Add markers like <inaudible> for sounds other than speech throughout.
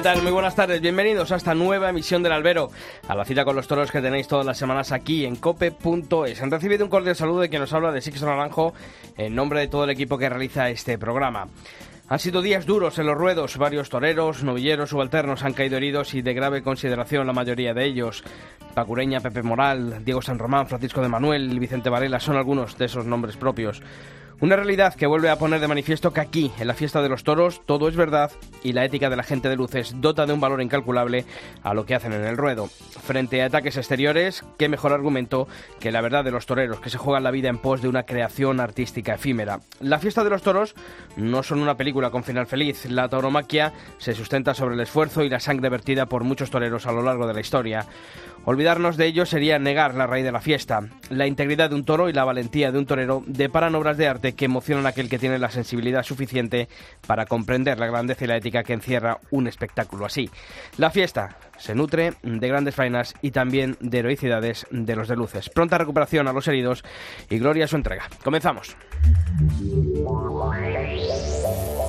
¿Qué tal? Muy buenas tardes. Bienvenidos a esta nueva emisión del Albero, a la cita con los toros que tenéis todas las semanas aquí en cope.es. Han recibido un cordial saludo de quien nos habla de Sixto Naranjo en nombre de todo el equipo que realiza este programa. Han sido días duros en los ruedos. Varios toreros, novilleros, subalternos han caído heridos y de grave consideración la mayoría de ellos. Pacureña, Pepe Moral, Diego San Román, Francisco de Manuel Vicente Varela son algunos de esos nombres propios. Una realidad que vuelve a poner de manifiesto que aquí, en la fiesta de los toros, todo es verdad y la ética de la gente de luces dota de un valor incalculable a lo que hacen en el ruedo. Frente a ataques exteriores, qué mejor argumento que la verdad de los toreros, que se juegan la vida en pos de una creación artística efímera. La fiesta de los toros no son una película con final feliz. La tauromaquia se sustenta sobre el esfuerzo y la sangre vertida por muchos toreros a lo largo de la historia. Olvidarnos de ello sería negar la raíz de la fiesta. La integridad de un toro y la valentía de un torero deparan obras de arte que emocionan a aquel que tiene la sensibilidad suficiente para comprender la grandeza y la ética que encierra un espectáculo así. La fiesta se nutre de grandes faenas y también de heroicidades de los de luces. Pronta recuperación a los heridos y gloria a su entrega. Comenzamos.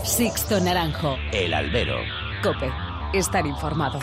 Sixto Naranjo. El albero. Cope. Estar informado.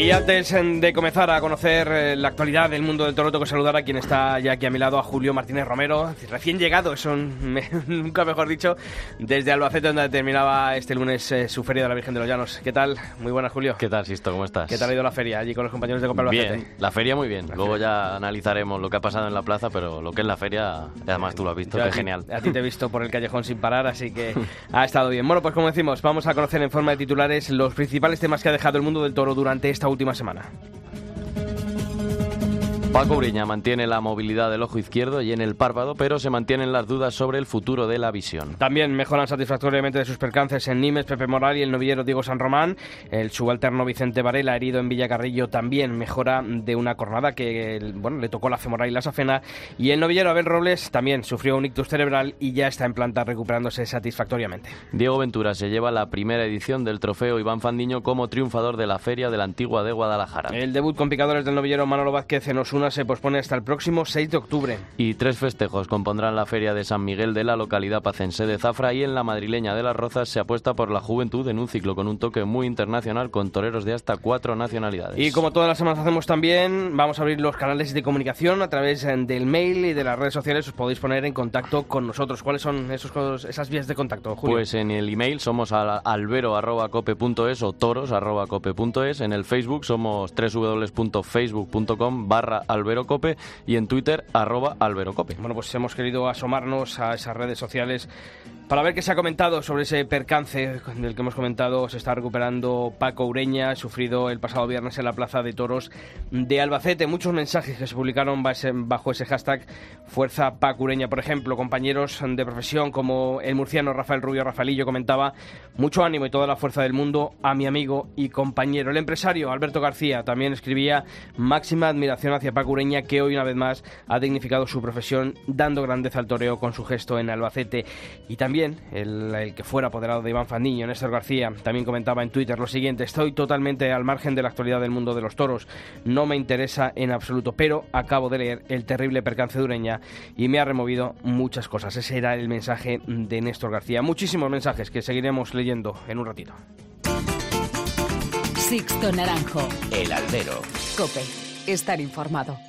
Y antes de comenzar a conocer eh, la actualidad del mundo del toro, tengo que saludar a quien está ya aquí a mi lado, a Julio Martínez Romero, recién llegado, eso <laughs> nunca mejor dicho, desde Albacete, donde terminaba este lunes eh, su Feria de la Virgen de los Llanos. ¿Qué tal? Muy buenas, Julio. ¿Qué tal, Sisto? ¿Cómo estás? ¿Qué tal ha ido la feria allí con los compañeros de Copa Albacete? Bien, la feria muy bien. Luego ya analizaremos lo que ha pasado en la plaza, pero lo que es la feria, además tú lo has visto, Yo que ti- genial. A ti te he visto por el callejón sin parar, así que <laughs> ha estado bien. Bueno, pues como decimos, vamos a conocer en forma de titulares los principales temas que ha dejado el mundo del toro durante esta última semana. Paco Uriña mantiene la movilidad del ojo izquierdo y en el párpado, pero se mantienen las dudas sobre el futuro de la visión. También mejoran satisfactoriamente de sus percances en Nimes, Pepe Moral y el novillero Diego San Román. El subalterno Vicente Varela, herido en Villacarrillo, también mejora de una cornada que bueno, le tocó la femoral y la safena. Y el novillero Abel Robles también sufrió un ictus cerebral y ya está en planta recuperándose satisfactoriamente. Diego Ventura se lleva la primera edición del trofeo Iván Fandiño como triunfador de la feria de la Antigua de Guadalajara. El debut con picadores del novillero Manolo Vázquez en Osuna se pospone hasta el próximo 6 de octubre. Y tres festejos compondrán la feria de San Miguel de la localidad pacense de Zafra y en la madrileña de Las Rozas se apuesta por la juventud en un ciclo con un toque muy internacional con toreros de hasta cuatro nacionalidades. Y como todas las semanas hacemos también, vamos a abrir los canales de comunicación a través eh, del mail y de las redes sociales. Os podéis poner en contacto con nosotros. ¿Cuáles son esos, esas vías de contacto, Julio? Pues en el email somos al- albero.cope.es o toros.cope.es. En el Facebook somos www.facebook.com barra alberocope y en Twitter arroba alberocope. Bueno, pues hemos querido asomarnos a esas redes sociales para ver qué se ha comentado sobre ese percance del que hemos comentado. Se está recuperando Paco Ureña, sufrido el pasado viernes en la Plaza de Toros de Albacete. Muchos mensajes que se publicaron bajo ese hashtag Fuerza Paco Ureña. Por ejemplo, compañeros de profesión como el murciano Rafael Rubio Rafaelillo comentaba mucho ánimo y toda la fuerza del mundo a mi amigo y compañero. El empresario Alberto García también escribía máxima admiración hacia Paco Ureña que hoy una vez más ha dignificado su profesión dando grandeza al toreo con su gesto en Albacete. Y también el, el que fuera apoderado de Iván Fandiño, Néstor García, también comentaba en Twitter lo siguiente, estoy totalmente al margen de la actualidad del mundo de los toros, no me interesa en absoluto, pero acabo de leer el terrible percance de Ureña y me ha removido muchas cosas. Ese era el mensaje de Néstor García. Muchísimos mensajes que seguiremos leyendo en un ratito. Sixto Naranjo. El albero. Cope. Estar informado.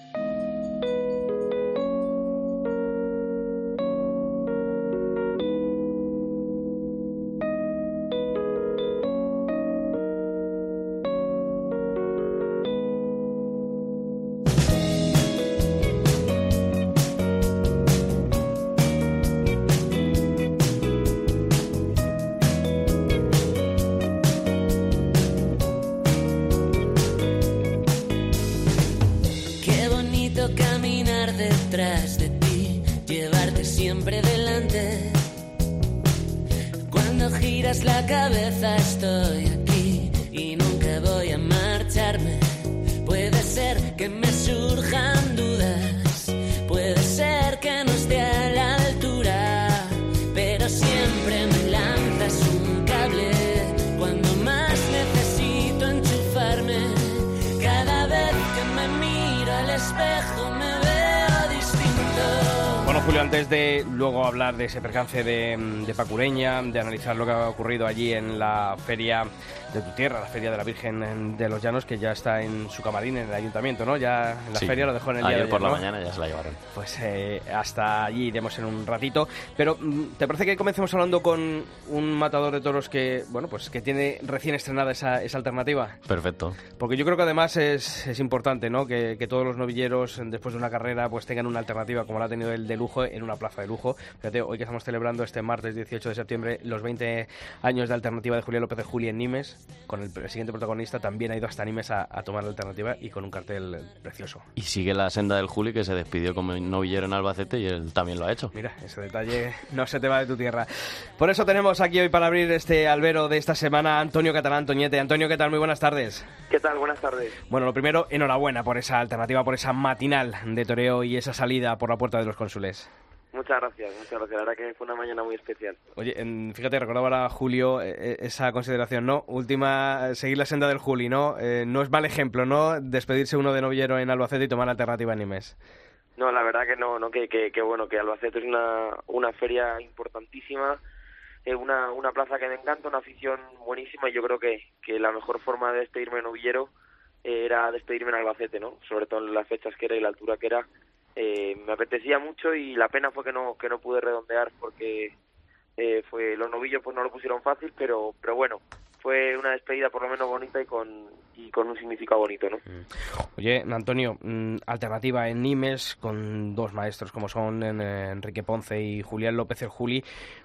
Hablar de ese percance de, de Pacureña, de analizar lo que ha ocurrido allí en la feria de tu tierra, la feria de la Virgen de los Llanos, que ya está en su camarín en el ayuntamiento, ¿no? Ya en la Sí. feria lo dejó en el día Ayer de por la ¿no? mañana ya se la llevaron. Pues eh, hasta allí iremos en un ratito. Pero, mm, ¿te parece que comencemos hablando con un matador de toros que, bueno, pues que tiene recién estrenada esa, esa alternativa? Perfecto. Porque yo creo que además es, es importante, ¿no? Que, que todos los novilleros, después de una carrera, pues tengan una alternativa como la ha tenido el de lujo en una plaza de lujo. Fíjate, hoy que estamos celebrando este martes 18 de septiembre los 20 años de alternativa de Julián López de Juli en Nimes, con el, el siguiente protagonista también ha ido hasta Nimes a, a tomar la alternativa y con un cartel precioso. Y sigue la senda del Juli que se despidió como novillero en Albacete y él también lo ha hecho. Mira, ese detalle <laughs> no se te va de tu tierra. Por eso tenemos aquí hoy para abrir este albero de esta semana a Antonio Catalán Toñete. Antonio, ¿qué tal? Muy buenas tardes. ¿Qué tal? Buenas tardes. Bueno, lo primero, enhorabuena por esa alternativa, por esa matinal de toreo y esa salida por la puerta de los cónsules. Muchas gracias, muchas gracias. La verdad que fue una mañana muy especial. Oye, en- fíjate, recordaba ahora Julio eh, eh, esa consideración, ¿no? Última, seguir la senda del Juli, ¿no? Eh, no es mal ejemplo, ¿no? Despedirse uno de novillero en Albacete y tomar la alternativa en Nimes. No, la verdad que no, no que, que, que bueno, que Albacete es una, una feria importantísima, eh, una, una plaza que me encanta, una afición buenísima y yo creo que, que la mejor forma de despedirme en novillero eh, era despedirme en Albacete, ¿no? Sobre todo en las fechas que era y la altura que era. Eh, me apetecía mucho y la pena fue que no, que no pude redondear porque eh, fue los novillos pues no lo pusieron fácil, pero, pero bueno, fue una despedida por lo menos bonita y con, y con un significado bonito, ¿no? Oye, Antonio, mm, alternativa en Nimes con dos maestros como son eh, Enrique Ponce y Julián López el Juli.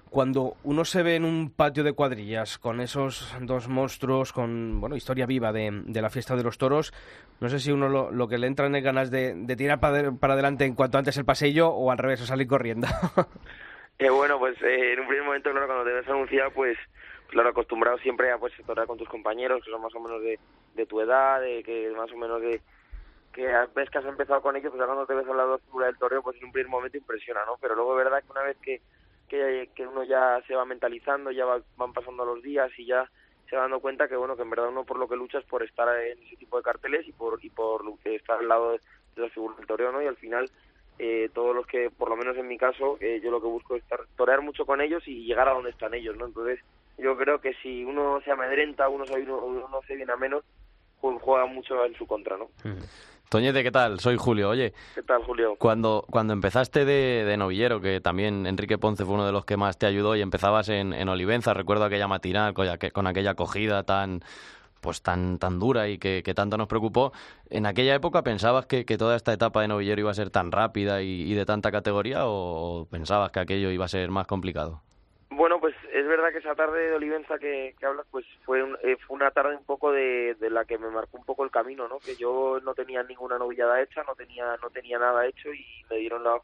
Cuando uno se ve en un patio de cuadrillas con esos dos monstruos, con bueno historia viva de, de la fiesta de los toros, no sé si uno lo, lo que le entra es ganas de, de tirar para, para adelante en cuanto antes el pasillo o al revés, o salir corriendo. <laughs> Eh, bueno, pues eh, en un primer momento, claro, cuando te ves anunciado, pues, claro, acostumbrado siempre a pues torear con tus compañeros, que son más o menos de, de tu edad, de que más o menos de que ves que has empezado con ellos, pues ya cuando te ves al lado figura del toreo, pues en un primer momento impresiona, ¿no? Pero luego verdad que una vez que, que, que uno ya se va mentalizando, ya va- van pasando los días y ya se va dando cuenta que bueno que en verdad uno por lo que lucha es por estar en ese tipo de carteles y por y por estar al lado de, las figuras del toreo, ¿no? Y al final eh, todos los que, por lo menos en mi caso, eh, yo lo que busco es estar, torear mucho con ellos y llegar a donde están ellos, ¿no? Entonces, yo creo que si uno se amedrenta, uno se, uno, uno se viene a menos, ju- juega mucho en su contra, ¿no? Toñete, ¿qué tal? Soy Julio. Oye, ¿Qué tal, Julio? cuando, cuando empezaste de, de novillero, que también Enrique Ponce fue uno de los que más te ayudó y empezabas en, en Olivenza, recuerdo aquella matinal con, aqu- con aquella acogida tan pues tan tan dura y que, que tanto nos preocupó. ¿En aquella época pensabas que, que toda esta etapa de novillero iba a ser tan rápida y, y de tanta categoría o pensabas que aquello iba a ser más complicado? Bueno, pues es que esa tarde de Olivenza que, que hablas, pues fue, un- eh, fue una tarde un poco de, de la que me marcó un poco el camino, ¿no? Que yo no tenía ninguna novillada hecha, no tenía no tenía nada hecho y me dieron la,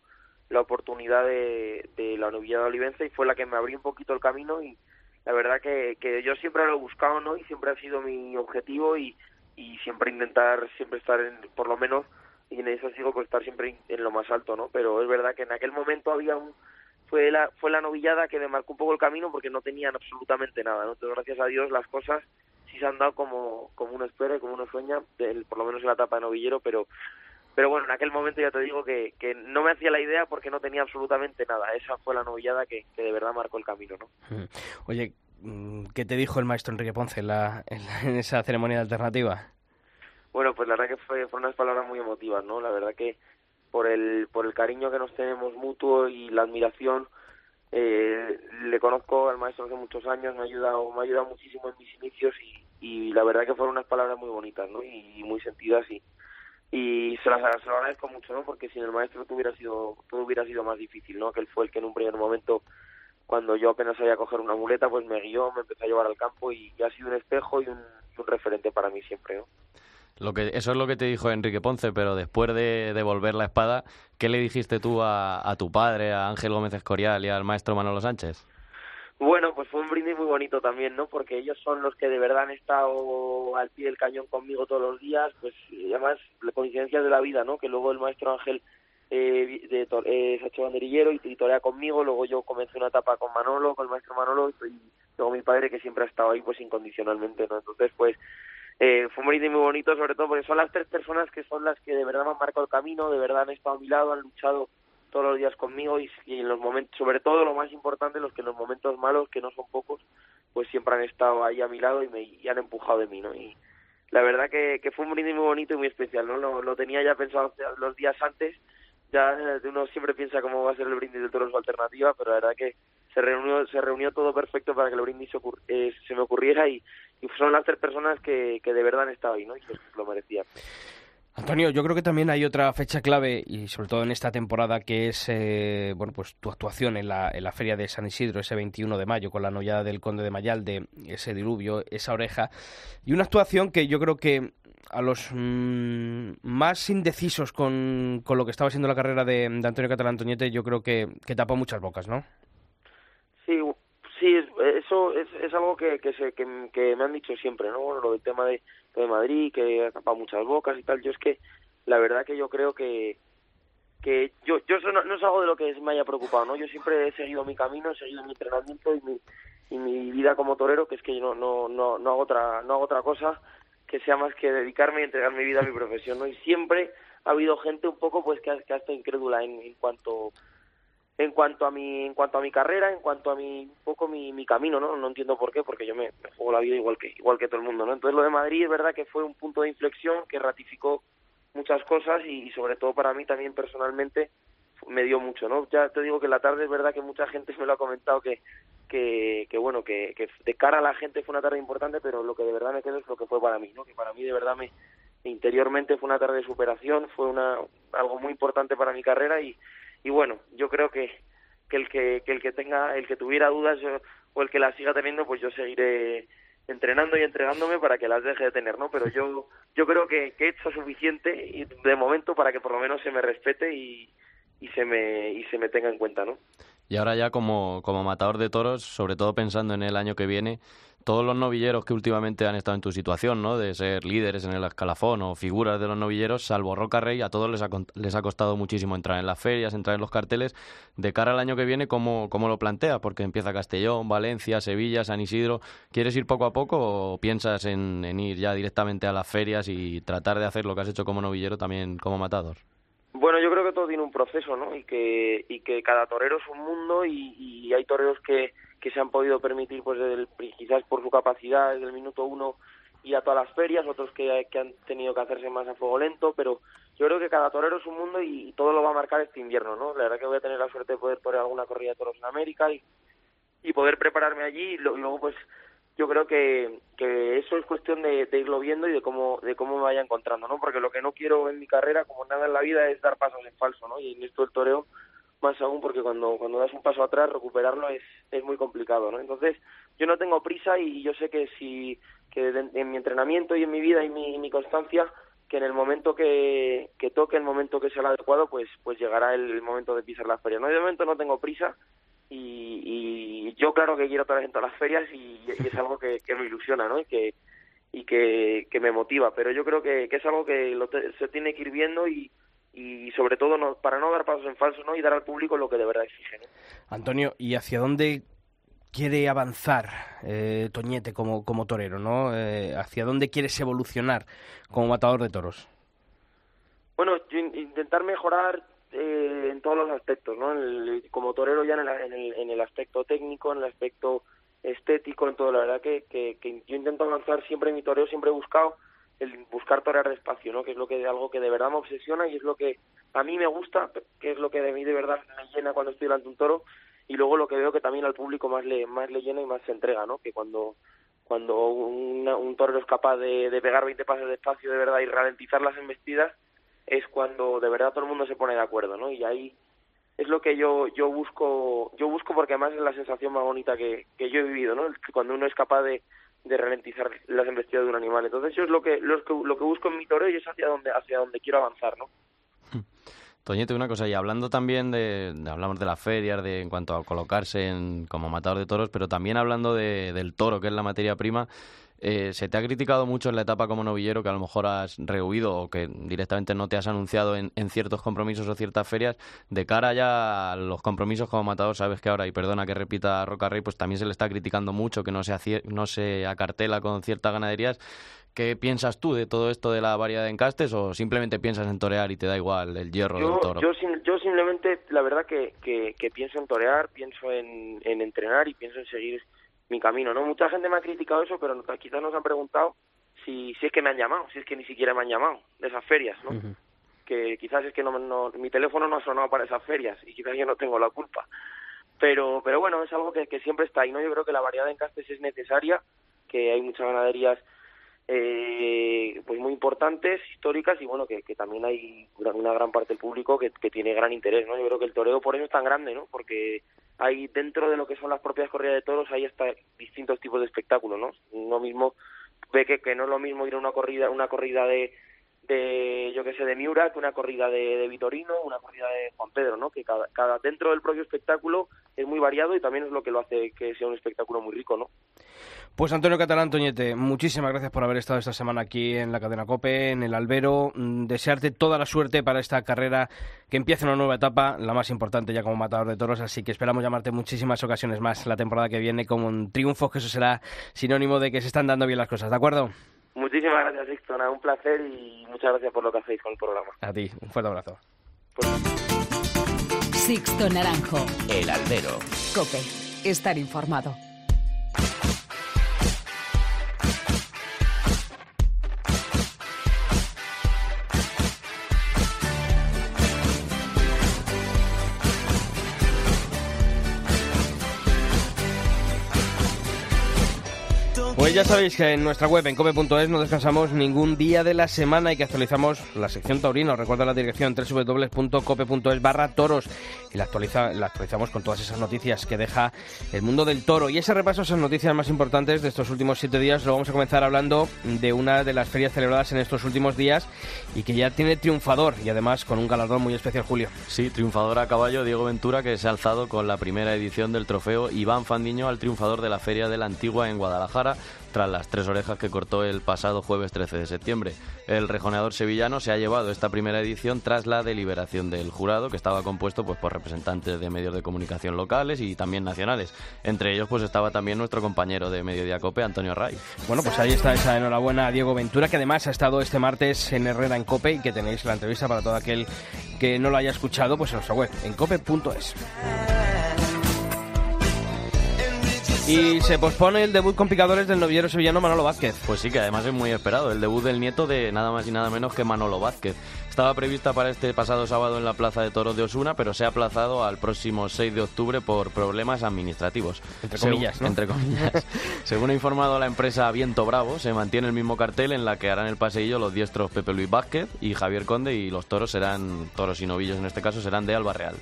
la oportunidad de, la novillada de Olivenza y fue la que me abrió un poquito el camino y la verdad que, que yo siempre lo he buscado, ¿no? Y siempre ha sido mi objetivo y, y siempre intentar siempre estar en, por lo menos, y en eso sigo pues estar siempre en lo más alto, ¿no? Pero es verdad que en aquel momento había un, fue la fue la novillada que me marcó un poco el camino porque no tenían absolutamente nada ¿no? entonces gracias a Dios las cosas sí se han dado como como uno espera y como uno sueña del- por lo menos en la etapa de novillero pero pero bueno en aquel momento ya te digo que, que no me hacía la idea porque no tenía absolutamente nada esa fue la novillada que, que de verdad marcó el camino no Oye, mm, ¿qué te dijo el maestro Enrique Ponce en, la- en la- en esa ceremonia de alternativa? Bueno, pues la verdad que fue, fueron unas palabras muy emotivas, ¿no? La verdad que por el, por el cariño que nos tenemos mutuo y la admiración, eh, le conozco al maestro hace muchos años, me ha ayudado, me ha ayudado muchísimo en mis inicios y, y la verdad que fueron unas palabras muy bonitas, ¿no? Y, muy sentidas y, y se las se lo agradezco mucho, ¿no? Porque sin el maestro todo hubiera sido, todo hubiera sido más difícil, ¿no? Que él fue el que en un primer momento cuando yo apenas sabía coger una muleta, pues me guió, me empezó a llevar al campo y, ha sido un espejo y un, un referente para mí siempre, ¿no? Lo que, eso es lo que te dijo Enrique Ponce, pero después de devolver la espada, ¿qué le dijiste tú a, a tu padre, a Ángel Gómez Escorial y al maestro Manolo Sánchez? Bueno, pues fue un brindis muy bonito también, ¿no? Porque ellos son los que de verdad han estado al pie del cañón conmigo todos los días, pues y además la coincidencia de la vida, ¿no? Que luego el maestro Ángel eh, de, eh, se ha hecho banderillero y, conmigo, luego yo comencé una etapa con Manolo, con el maestro Manolo, y luego mi padre que siempre ha estado ahí pues incondicionalmente, ¿no? Entonces pues eh, fue un brindis muy bonito, sobre todo porque son las tres personas que son las que de verdad me han marcado el camino, de verdad han estado a mi lado, han luchado todos los días conmigo y, en los momentos, sobre todo lo más importante, los que en los momentos malos, que no son pocos, pues siempre han estado ahí a mi lado y me y han empujado de mí, ¿no? Y la verdad que, fue un brindis muy bonito y muy especial, ¿no? Lo, lo tenía ya pensado los días antes, ya uno siempre piensa cómo va a ser el brindis del toro su alternativa, pero la verdad que se reunió se reunió todo perfecto para que el brindis se, eh, se me ocurriera y, y son las tres personas que, que de verdad han estado ahí, ¿no? Y que lo merecían. Antonio, yo creo que también hay otra fecha clave y sobre todo en esta temporada que es eh, bueno pues tu actuación en la, en la feria de San Isidro ese 21 de mayo con la nollada del Conde de Mayalde, ese diluvio, esa oreja y una actuación que yo creo que a los mm, más indecisos con, con lo que estaba siendo la carrera de, de Antonio Catalán Toñete yo creo que, que tapó muchas bocas, ¿no? Sí, sí, es- eso es, algo que, se, que, me han dicho siempre, ¿no? Lo del tema de Madrid, que ha tapado muchas bocas y tal. Yo es que, la verdad que yo creo que, que yo, yo eso no, no es algo de lo que me haya preocupado, ¿no? Yo siempre he seguido mi camino, he seguido mi entrenamiento y mi, y mi vida como torero, que es que yo no, no, no, no hago otra, no hago otra cosa que sea más que dedicarme y entregar mi vida a mi profesión, ¿no? Y siempre ha habido gente un poco, pues, que ha, que ha estado incrédula en, en cuanto en cuanto a mi en cuanto a mi carrera en cuanto a mi un poco mi, mi camino no no entiendo por qué porque yo me, juego la vida igual que igual que todo el mundo no entonces lo de Madrid es verdad que fue un punto de inflexión que ratificó muchas cosas y, y sobre todo para mí también personalmente me dio mucho no ya te digo que la tarde es verdad que mucha gente <laughs> me lo ha comentado que que, que bueno que, que de cara a la gente fue una tarde importante pero lo que de verdad me quedo es lo que fue para mí no que para mí de verdad me interiormente fue una tarde de superación fue una algo muy importante para mi carrera y y bueno yo creo que que el que, el que tenga el que tuviera dudas o el que las siga teniendo pues yo seguiré entrenando y entregándome para que las deje de tener no pero yo yo creo que, que he hecho suficiente y de momento para que por lo menos se me respete y, y se me y se me tenga en cuenta no Y ahora ya como, como matador de toros, sobre todo pensando en el año que viene, todos los novilleros que últimamente han estado en tu situación, ¿no? De ser líderes en el escalafón o figuras de los novilleros, salvo Roca Rey, a todos les ha, les ha costado muchísimo entrar en las ferias, entrar en los carteles. De cara al año que viene, ¿cómo, cómo lo plantea? Porque empieza Castellón, Valencia, Sevilla, San Isidro. ¿Quieres ir poco a poco o piensas en, en ir ya directamente a las ferias y tratar de hacer lo que has hecho como novillero también como matador? Bueno, yo creo que todo tiene un proceso, ¿no? Y que, y que cada torero es un mundo y, hay toreros que, que se han podido permitir, pues desde quizás por su capacidad desde el minuto uno y a todas las ferias, otros que, que han tenido que hacerse más a fuego lento, pero yo creo que cada torero es un mundo y, todo lo va a marcar este invierno, ¿no? La verdad que voy a tener la suerte de poder torear alguna corrida de toros en América y, y poder prepararme allí y luego pues yo creo que, que eso es cuestión de, irlo viendo y de cómo de cómo me vaya encontrando no porque lo que no quiero en mi carrera como nada en la vida es dar pasos en falso no y en esto el toreo más aún porque cuando cuando das un paso atrás recuperarlo es es muy complicado no entonces yo no tengo prisa y yo sé que si que en mi entrenamiento y en mi vida y mi, constancia que en el momento que, que toque el momento que sea el adecuado pues pues llegará el momento de pisar la feria no de momento no tengo prisa y, y yo claro que quiero estar en todas las ferias y, y es algo que, que me ilusiona ¿no? y que y que, que me motiva pero yo creo que, que es algo que lo te- se tiene que ir viendo y, y sobre todo no, para no dar pasos en falso ¿no? y dar al público lo que de verdad exige ¿no? Antonio, ¿y hacia dónde quiere avanzar eh, Toñete como, como torero, no? Eh, ¿Hacia dónde quieres evolucionar como matador de toros? Bueno, intentar mejorar eh, en todos los aspectos, ¿no? En el- como torero ya en el, en, el, en el aspecto técnico, en el aspecto estético, en todo. La verdad que, que, que yo intento avanzar siempre en mi toreo, siempre he buscado el buscar torear despacio, ¿no? Que es lo que algo que de verdad me obsesiona y es lo que a mí me gusta, que es lo que de mí de verdad me llena cuando estoy delante de un toro y luego lo que veo que también al público más le más le llena y más se entrega, ¿no? Que cuando cuando un torero es capaz de, de pegar 20 pasos despacio de verdad y ralentizar las embestidas es cuando de verdad todo el mundo se pone de acuerdo, ¿no? Y ahí es lo que yo yo busco yo busco porque además es la sensación más bonita que, que yo he vivido, ¿no? Cuando uno es capaz de, de ralentizar las embestidas de un animal. Entonces yo es lo que lo que, lo que busco en mi toreo y es hacia donde hacia donde quiero avanzar, ¿no? <laughs> Toñete, una cosa, y hablando también de, de- hablamos de las ferias, de en cuanto a colocarse en, como matador de toros, pero también hablando de- del toro, que es la materia prima, eh, se te ha criticado mucho en la etapa como novillero que a lo mejor has rehuido o que directamente no te has anunciado en, en ciertos compromisos o ciertas ferias. De cara ya a los compromisos como matador, sabes que ahora, y perdona que repita Roca Rey, pues también se le está criticando mucho que no se, acier- no se acartela con ciertas ganaderías. ¿Qué piensas tú de todo esto de la variedad de encastes o simplemente piensas en torear y te da igual el hierro del toro? yo, sim- yo simplemente, la verdad que, que, que pienso en torear, pienso en, en entrenar y pienso en seguir mi camino, ¿no? Mucha gente me ha criticado eso, pero quizás nos han preguntado si, si es que me han llamado, si es que ni siquiera me han llamado de esas ferias, ¿no? Que quizás es que no, no- mi teléfono no ha sonado para esas ferias y quizás yo no tengo la culpa. Pero, pero bueno, es algo que, que siempre está ahí, ¿no? Yo creo que la variedad de encastes es necesaria, que hay muchas ganaderías eh, pues muy importantes, históricas y bueno, que, que también hay una, una gran parte del público que, que tiene gran interés, ¿no? Yo creo que el toreo por eso es tan grande, ¿no? Porque hay dentro de lo que son las propias corridas de toros hay hasta distintos tipos de espectáculos, ¿no? Uno mismo ve que, que no es lo mismo ir a una corrida, una corrida de de yo que sé de Miura que una corrida de, Vitorino, una corrida de Juan Pedro, ¿no? Que cada, cada dentro del propio espectáculo es muy variado y también es lo que lo hace que sea un espectáculo muy rico, ¿no? Pues Antonio Catalán Toñete, muchísimas gracias por haber estado esta semana aquí en la cadena Cope, en el Albero. Mm, Desearte toda la suerte para esta carrera que empieza una nueva etapa, la más importante ya como matador de toros, así que esperamos llamarte muchísimas ocasiones más la temporada que viene con triunfos, que eso será sinónimo de que se están dando bien las cosas, ¿de acuerdo? Muchísimas gracias, Sixto. Nada, un placer y muchas gracias por lo que hacéis con el programa. A ti, un fuerte abrazo. Sixto Naranjo. El albero. Cope. Estar informado. Ya sabéis que en nuestra web en cope.es no descansamos ningún día de la semana y que actualizamos la sección taurina. Os la dirección www.cope.es barra toros y la, actualiza, la actualizamos con todas esas noticias que deja el mundo del toro. Y ese repaso a esas noticias más importantes de estos últimos siete días lo vamos a comenzar hablando de una de las ferias celebradas en estos últimos días y que ya tiene triunfador y además con un galardón muy especial, Julio. Sí, triunfador a caballo Diego Ventura que se ha alzado con la primera edición del trofeo Iván Fandiño al triunfador de la Feria de la Antigua en Guadalajara tras las tres orejas que cortó el pasado jueves 13 de septiembre. El rejoneador sevillano se ha llevado esta primera edición tras la deliberación del jurado que estaba compuesto pues por representantes de medios de comunicación locales y también nacionales. Entre ellos pues estaba también nuestro compañero de Mediodía Cope, Antonio Ray. Bueno, pues ahí está esa enhorabuena a Diego Ventura, que además ha estado este martes en Herrera en Cope y que tenéis la entrevista para todo aquel que no lo haya escuchado, pues en nuestra web, en cope.es. Y se pospone el debut con picadores del novillero sevillano Manolo Vázquez. Pues sí, que además es muy esperado, el debut del nieto de nada más y nada menos que Manolo Vázquez. Estaba prevista para este pasado sábado en la Plaza de Toros de Osuna, pero se ha aplazado al próximo 6 de octubre por problemas administrativos. Entre comillas, ¿no? Entre comillas. <laughs> Según ha informado la empresa Viento Bravo, se mantiene el mismo cartel en la que harán el paseillo los diestros Pepe Luis Vázquez y Javier Conde y los toros serán, toros y novillos en este caso, serán de Alba Real.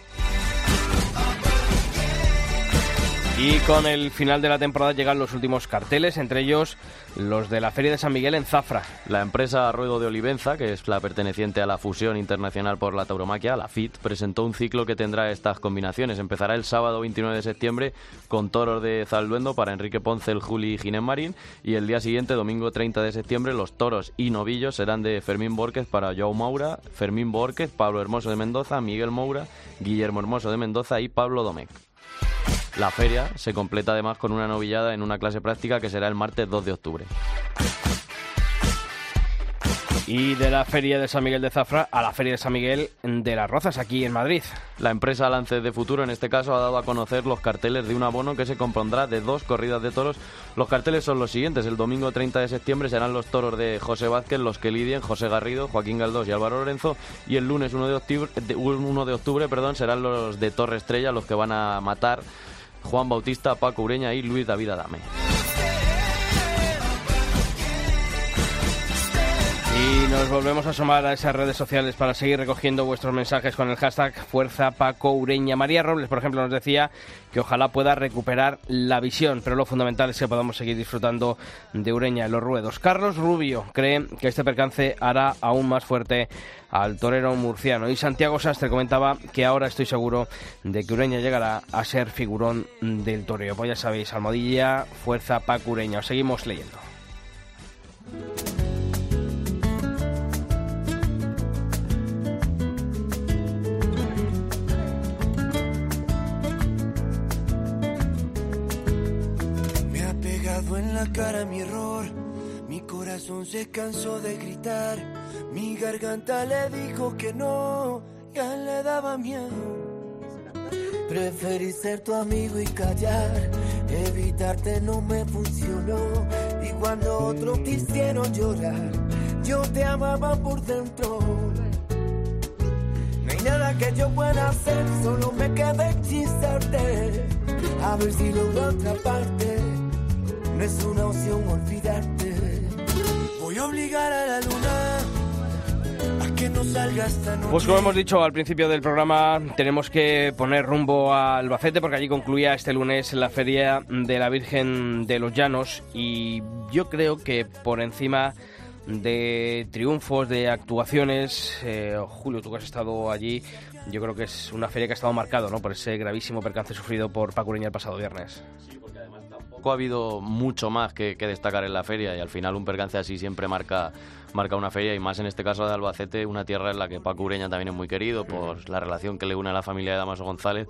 Y con el final de la temporada llegan los últimos carteles, entre ellos los de la Feria de San Miguel en Zafra. La empresa Ruedo de Olivenza, que es la perteneciente a la Fusión Internacional por la Tauromaquia, la FIT, presentó un ciclo que tendrá estas combinaciones. Empezará el sábado 29 de septiembre con toros de Zalduendo para Enrique Ponce, el Juli y Ginés Marín. Y el día siguiente, domingo 30 de septiembre, los toros y novillos serán de Fermín Borquez para Joao Maura, Fermín Borquez, Pablo Hermoso de Mendoza, Miguel Moura, Guillermo Hermoso de Mendoza y Pablo Domecq. La feria se completa además con una novillada en una clase práctica que será el martes 2 de octubre. Y de la Feria de San Miguel de Zafra a la Feria de San Miguel de las Rozas, aquí en Madrid. La empresa Lances de Futuro en este caso ha dado a conocer los carteles de un abono que se compondrá de dos corridas de toros. Los carteles son los siguientes. El domingo 30 de septiembre serán los toros de José Vázquez, los que lidien José Garrido, Joaquín Galdós y Álvaro Lorenzo. Y el lunes 1 de octubre, de, 1 de octubre perdón, serán los de Torre Estrella los que van a matar Juan Bautista, Paco Ureña y Luis David Adame. Y nos volvemos a sumar a esas redes sociales para seguir recogiendo vuestros mensajes con el hashtag Fuerza Paco Ureña. María Robles, por ejemplo, nos decía que ojalá pueda recuperar la visión, pero lo fundamental es que podamos seguir disfrutando de Ureña en los ruedos. Carlos Rubio cree que este percance hará aún más fuerte al torero murciano. Y Santiago Sastre comentaba que ahora estoy seguro de que Ureña llegará a ser figurón del toreo. Pues ya sabéis, Almodilla, Fuerza Paco Ureña. Os seguimos leyendo. Corazón se cansó de gritar, mi garganta le dijo que no, ya le daba miedo. Preferí ser tu amigo y callar, evitarte no me funcionó. Y cuando otros quisieron llorar, yo te amaba por dentro. No hay nada que yo pueda hacer, solo me queda hechizarte. A ver si logro atraparte. No es una opción olvidarte. Voy a obligar a la luna. Pues como hemos dicho al principio del programa, tenemos que poner rumbo a Albacete porque allí concluía este lunes la Feria de la Virgen de los Llanos y yo creo que por encima de triunfos, de actuaciones, eh, Julio, tú que has estado allí, yo creo que es una feria que ha estado marcado ¿no? por ese gravísimo percance sufrido por Paco Ureña el pasado viernes. Tampoco ha habido mucho más que, que destacar en la feria y al final un percance así siempre marca marca una feria y más en este caso de Albacete, una tierra en la que Paco Ureña también es muy querido por la relación que le une a la familia de Damaso González.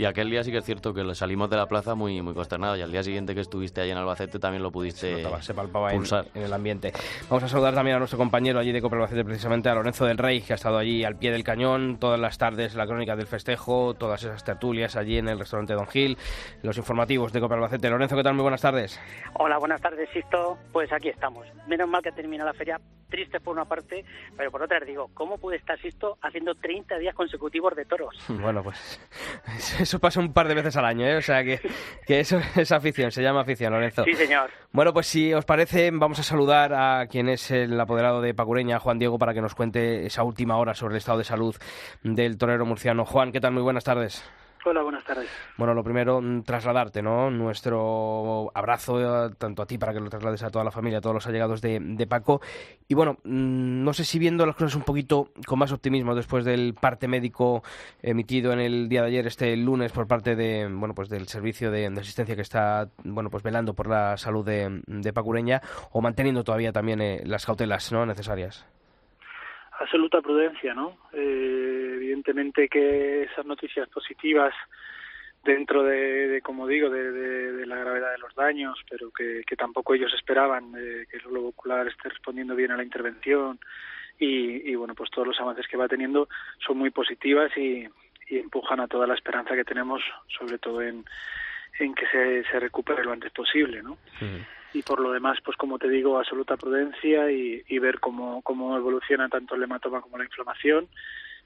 Y aquel día sí que es cierto que salimos de la plaza muy, muy consternados y al día siguiente que estuviste ahí en Albacete también lo pudiste se, notaba, se palpaba en, pulsar. en, el ambiente. Vamos a saludar también a nuestro compañero allí de Copa Albacete, precisamente a Lorenzo del Rey, que ha estado allí al pie del cañón todas las tardes, la crónica del festejo, todas esas tertulias allí en el restaurante Don Gil, los informativos de Copa Albacete. Lorenzo, ¿qué tal? Muy buenas tardes. Hola, buenas tardes, Sisto. Pues aquí estamos. Menos mal que termina la feria, triste por una parte, pero por otra digo, ¿cómo puede estar Sisto haciendo 30 días consecutivos de toros? Bueno, pues <laughs> eso pasa un par de veces al año, ¿eh? O sea que, que eso <laughs> es afición, se llama afición, Lorenzo. Sí, señor. Bueno, pues si os parece, vamos a saludar a quien es el apoderado de Pacureña, Juan Diego, para que nos cuente esa última hora sobre el estado de salud del torero murciano. Juan, ¿qué tal? Muy buenas tardes. Hola, buenas tardes. Bueno, lo primero, trasladarte, ¿no? Nuestro abrazo eh, tanto a ti para que lo traslades a toda la familia, a todos los allegados de, de, Paco. Y bueno, no sé si viendo las cosas un poquito con más optimismo después del parte médico emitido en el día de ayer, este lunes, por parte de, bueno, pues del servicio de, de asistencia que está, bueno, pues velando por la salud de, de Pacureña, o manteniendo todavía también eh, las cautelas, ¿no? Necesarias absoluta prudencia, ¿no? Eh, evidentemente que esas noticias positivas dentro de, como digo, de, la gravedad de los daños, pero que, tampoco ellos esperaban eh, que el globo ocular esté respondiendo bien a la intervención y, y, bueno, pues todos los avances que va teniendo son muy positivas y, empujan a toda la esperanza que tenemos, sobre todo en, que se, se recupere lo antes posible, ¿no? Uh y por lo demás, pues como te digo, absoluta prudencia y, y ver cómo, cómo evoluciona tanto el hematoma como la inflamación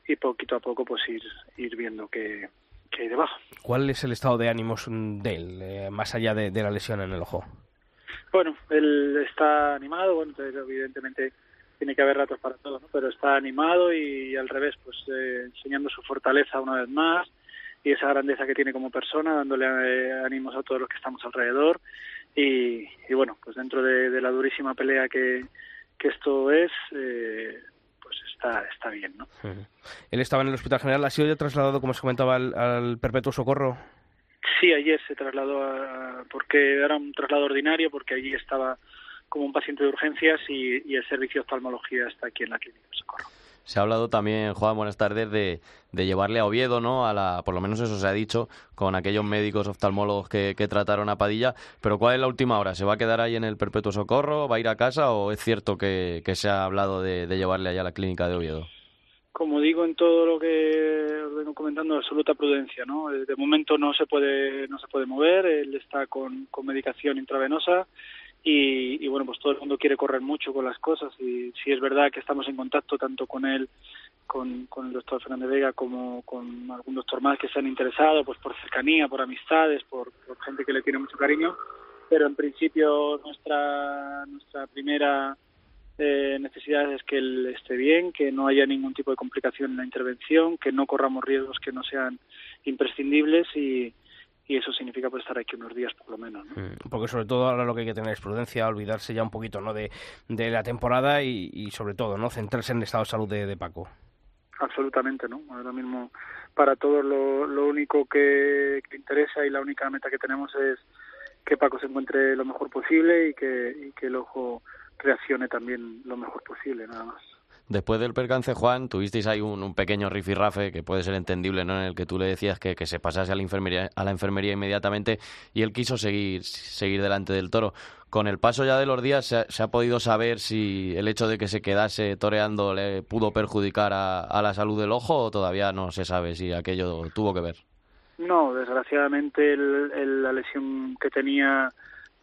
y poquito a poco pues ir, ir viendo qué, qué hay debajo. ¿Cuál es el estado de ánimos de él, eh, más allá de, de, la lesión en el ojo? Bueno, él está animado, bueno, evidentemente tiene que haber ratos para todo, ¿no? pero está animado y, y al revés, pues eh, enseñando su fortaleza una vez más y esa grandeza que tiene como persona, dándole eh, ánimos a todos los que estamos alrededor y, y bueno, pues dentro de, de, la durísima pelea que, que esto es, eh, pues está, está bien, ¿no? Uh -huh. Él estaba en el Hospital General, ¿ha sido ya trasladado, como se comentaba, al, al Perpetuo Socorro? Sí, ayer se trasladó a, porque era un traslado ordinario, porque allí estaba como un paciente de urgencias y, y el servicio de oftalmología está aquí en la clínica de Socorro. Se ha hablado también, Juan, buenas tardes, de, llevarle a Oviedo, ¿no? A la, por lo menos eso se ha dicho, con aquellos médicos oftalmólogos que, trataron a Padilla. Pero ¿cuál es la última hora? ¿Se va a quedar ahí en el Perpetuo Socorro? ¿Va a ir a casa? ¿O es cierto que, se ha hablado de, de, llevarle allá a la clínica de Oviedo? Como digo en todo lo que vengo comentando, absoluta prudencia, ¿no? De momento no se puede, no se puede mover, él está con medicación intravenosa y, y, bueno, pues todo el mundo quiere correr mucho con las cosas y si es verdad que estamos en contacto tanto con él, con, con el doctor Fernández Vega como con algún doctor más que se han interesado, pues por cercanía, por amistades, por, por gente que le tiene mucho cariño, pero en principio nuestra, nuestra primera eh, necesidad es que él esté bien, que no haya ningún tipo de complicación en la intervención, que no corramos riesgos que no sean imprescindibles y, y eso significa pues estar aquí unos días por lo menos. ¿no? Mm, Porque sobre todo ahora lo que hay que tener es prudencia, olvidarse ya un poquito ¿no? de, de la temporada y, y sobre todo no centrarse en el estado de salud de, de Paco. Absolutamente, ¿no? Ahora mismo para todos lo, lo único que, que interesa y la única meta que tenemos es que Paco se encuentre lo mejor posible y que, y que el ojo reaccione también lo mejor posible, nada más. Después del percance, Juan, tuvisteis ahí un, un pequeño rifirrafe que puede ser entendible, ¿no? En el que tú le decías que, que se pasase a la enfermería, a la enfermería inmediatamente y él quiso seguir, seguir delante del toro. Con el paso ya de los días, ¿se ha, podido saber si el hecho de que se quedase toreando le pudo perjudicar a, a la salud del ojo o todavía no se sabe si aquello tuvo que ver? No, desgraciadamente el, el- la lesión que tenía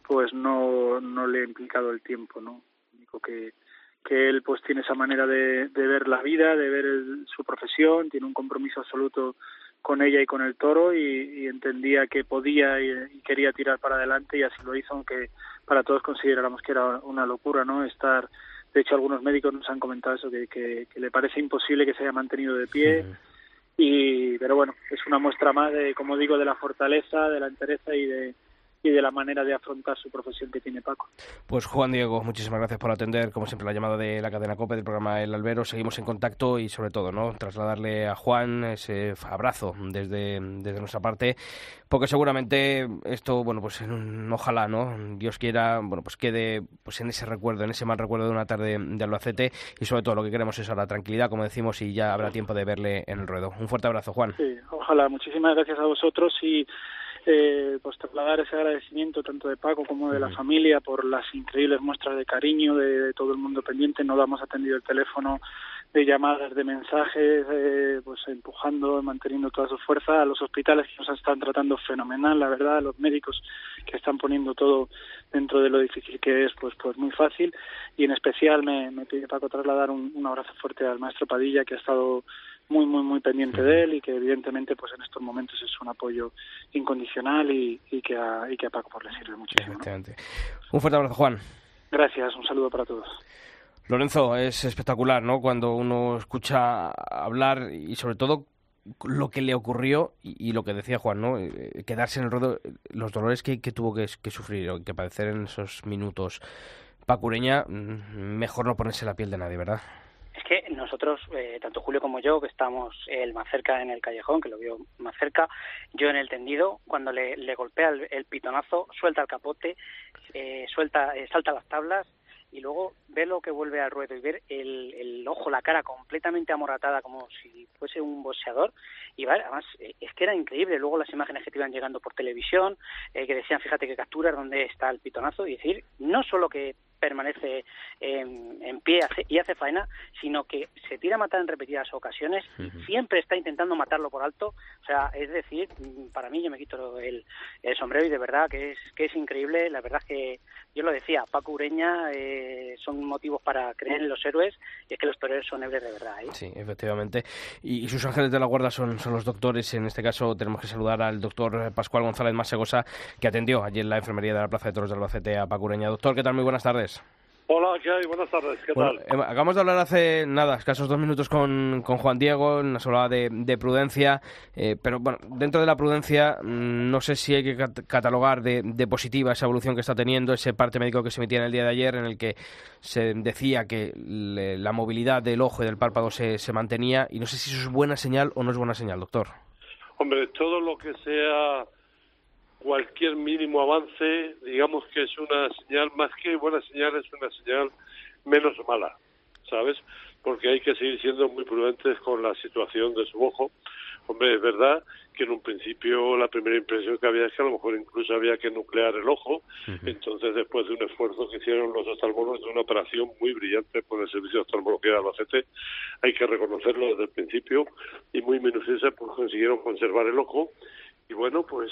pues no, no le ha implicado el tiempo, ¿no? Lo único que, que él pues tiene esa manera de, de ver la vida, de ver el- su profesión, tiene un compromiso absoluto con ella y con el toro y, y entendía que podía y, y quería tirar para adelante y así lo hizo, aunque para todos consideráramos que era una locura, ¿no? Estar, de hecho algunos médicos nos han comentado eso, que, que, que le parece imposible que se haya mantenido de pie y pero bueno es una muestra más de como digo de la fortaleza de la entereza y de y de la manera de afrontar su profesión que tiene Paco Pues Juan Diego, muchísimas gracias por atender, como siempre, la llamada de la cadena COPE del programa El Albero. Seguimos en contacto y, sobre todo, no trasladarle a Juan ese abrazo desde, desde nuestra parte, porque seguramente esto, bueno, pues ojalá, ¿no? Dios quiera, bueno, pues quede pues en ese recuerdo, en ese mal recuerdo de una tarde de Albacete y, sobre todo, lo que queremos es ahora tranquilidad, como decimos, y ya habrá tiempo de verle en el ruedo. Un fuerte abrazo, Juan. sí ojalá muchísimas gracias a vosotros y eh, pues trasladar ese agradecimiento tanto de Paco como de la familia por las increíbles muestras de cariño de, de todo el mundo pendiente. No damos atendido el teléfono de llamadas de mensajes eh, pues empujando manteniendo toda su fuerza. A los hospitales que nos están tratando fenomenal la verdad a los médicos que están poniendo todo dentro de lo difícil que es pues pues muy fácil. Y en especial me, me pide Paco trasladar un, un abrazo fuerte al maestro Padilla que ha estado muy muy muy pendiente de él y que evidentemente pues en estos momentos es un apoyo incondicional y, y que a, y que a Paco pues, le sirve muchísimo. Un fuerte abrazo, Juan. gracias un saludo para todos Lorenzo, es espectacular, ¿no? Cuando uno escucha hablar y sobre todo lo que le ocurrió y, y lo que decía Juan, ¿no? Eh, Quedarse en el ruedo, eh, los dolores que, que tuvo que, que sufrir o que padecer en esos minutos. Pacureña, mm, mejor no ponerse la piel de nadie, ¿verdad? Nosotros, eh, tanto Julio como yo, que estamos él más cerca en el callejón, que lo vio más cerca, yo en el tendido, cuando le, le golpea el, el pitonazo, suelta el capote, eh, suelta, eh, salta las tablas y luego ve lo que vuelve al ruedo y ver el, el ojo, la cara completamente amorratada como si fuese un boxeador. Y vale, además eh, es que era increíble. Luego las imágenes que te iban llegando por televisión eh, que decían fíjate que capturas donde está el pitonazo. Y decir no solo que permanece en, en pie y hace faena, sino que se tira a matar en repetidas ocasiones y siempre está intentando matarlo por alto. O sea, es decir, para mí yo me quito el, el sombrero y de verdad que es que es increíble. La verdad es que yo lo decía, Paco Ureña eh, son motivos para creer en los héroes y es que los toreros son héroes de verdad. ¿eh? Sí, efectivamente. Y, y sus ángeles de la guarda son, son los doctores. En este caso tenemos que saludar al doctor Pascual González Masegosa, que atendió allí en la enfermería de la Plaza de Toros de Albacete a Pacureña. Doctor, ¿qué tal? Muy buenas tardes. Hola, ¿qué hay? Buenas tardes, ¿qué Bueno, tal? eh, acabamos de hablar hace nada, escasos dos minutos con, con Juan Diego, nos hablaba de, de prudencia, eh, pero bueno, dentro de la prudencia mm, no sé si hay que cat- catalogar de, de positiva esa evolución que está teniendo, ese parte médico que se emitía en el día de ayer en el que se decía que le- la movilidad del ojo y del párpado se, se mantenía y no sé si eso es buena señal o no es buena señal, doctor. Hombre, todo lo que sea cualquier mínimo avance, digamos que es una señal, más que buena señal, es una señal menos mala, ¿sabes? Porque hay que seguir siendo muy prudentes con la situación de su ojo. Hombre, es verdad que en un principio la primera impresión que había es que a lo mejor incluso había que nuclear el ojo. Entonces, después de un esfuerzo que hicieron los oftalmólogos de una operación muy brillante por el servicio de oftalmología de Albacete, hay que reconocerlo desde el principio y muy minuciosa, pues consiguieron conservar el ojo y bueno, pues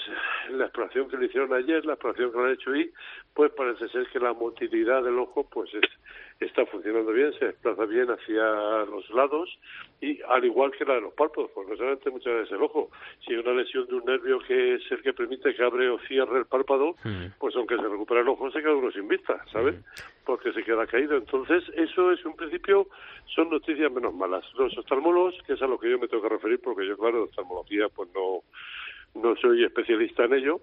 la exploración que le hicieron ayer, la exploración que le han hecho hoy, pues parece ser que la motilidad del ojo pues es, está funcionando bien, se desplaza bien hacia los lados y al igual que la de los párpados, porque no solamente muchas veces el ojo, si hay una lesión de un nervio que es el que permite que abre o cierre el párpado, pues aunque se recupere el ojo se queda uno sin vista, ¿sabes? Porque se queda caído. Entonces, eso es un principio, son noticias menos malas. Los oftalmólogos, que es a lo que yo me tengo que referir, porque yo, claro, de oftalmología, pues no, no soy especialista en ello,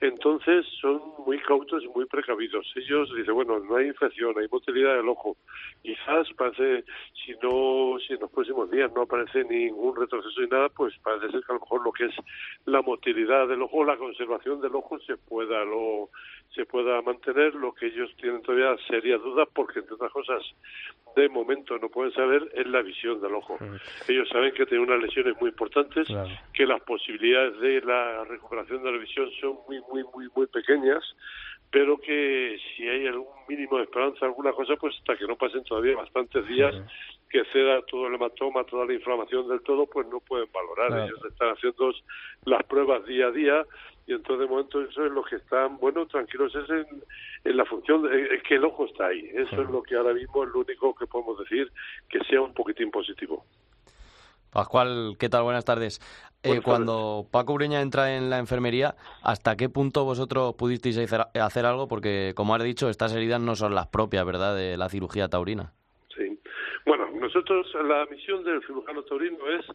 entonces son muy cautos y muy precavidos. Ellos dicen, bueno, no hay infección, hay motilidad del ojo. Quizás parece, si no, si en los próximos días no aparece ningún retroceso y nada, pues parece ser que a lo mejor lo que es la motilidad del ojo, la conservación del ojo se pueda lo se pueda mantener. Lo que ellos tienen todavía serias dudas, porque entre otras cosas, de momento no pueden saber es la visión del ojo. Ellos saben que tienen unas lesiones muy importantes, que las posibilidades de la recuperación de la visión son muy, muy, muy, muy pequeñas, pero que si hay algún mínimo de esperanza, alguna cosa, pues hasta que no pasen todavía bastantes días, que ceda todo el hematoma, toda la inflamación del todo, pues no pueden valorar. Ellos están haciendo las pruebas día a día y entonces de momento eso es lo que están, bueno, tranquilos, es en, la función, de, es que el ojo está ahí. Eso es lo que ahora mismo es lo único que podemos decir que sea un poquitín positivo. Pascual, ¿qué tal? Buenas tardes. Eh, cuando Paco Ureña entra en la enfermería, ¿hasta qué punto vosotros pudisteis hacer, algo? Porque, como has dicho, estas heridas no son las propias, ¿verdad?, de la cirugía taurina. Sí. Bueno, nosotros, la misión del cirujano taurino es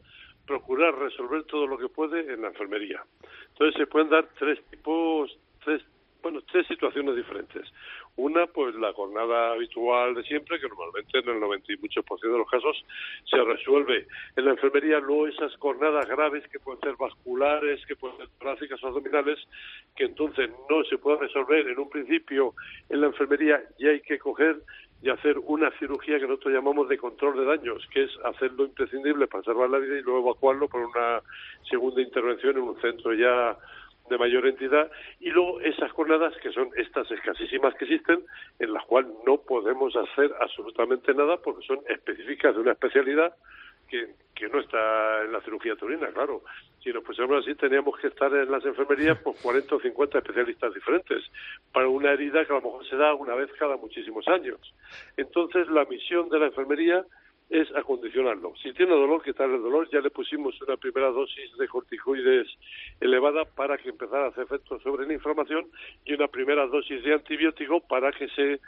procurar resolver todo lo que puede en la enfermería. Entonces se pueden dar tres tipos, tres, bueno, tres situaciones diferentes. Una, pues la jornada habitual de siempre, que normalmente en el 90 y muchos por ciento de los casos se resuelve en la enfermería. Luego esas jornadas graves que pueden ser vasculares, que pueden ser torácicas o abdominales, que entonces no se pueden resolver en un principio en la enfermería y hay que coger y hacer una cirugía que nosotros llamamos de control de daños, que es hacer lo imprescindible para salvar la vida y luego evacuarlo por una segunda intervención en un centro ya de mayor entidad y luego esas jornadas que son estas escasísimas que existen en las cuales no podemos hacer absolutamente nada porque son específicas de una especialidad que, que no está en la cirugía turina, claro. Si nos pusiéramos así, teníamos que estar en las enfermerías por 40 o 50 especialistas diferentes para una herida que a lo mejor se da una vez cada muchísimos años. Entonces, la misión de la enfermería es acondicionarlo. Si tiene dolor, quitarle el dolor. Ya le pusimos una primera dosis de corticoides elevada para que empezara a hacer efecto sobre la inflamación y una primera dosis de antibiótico para que se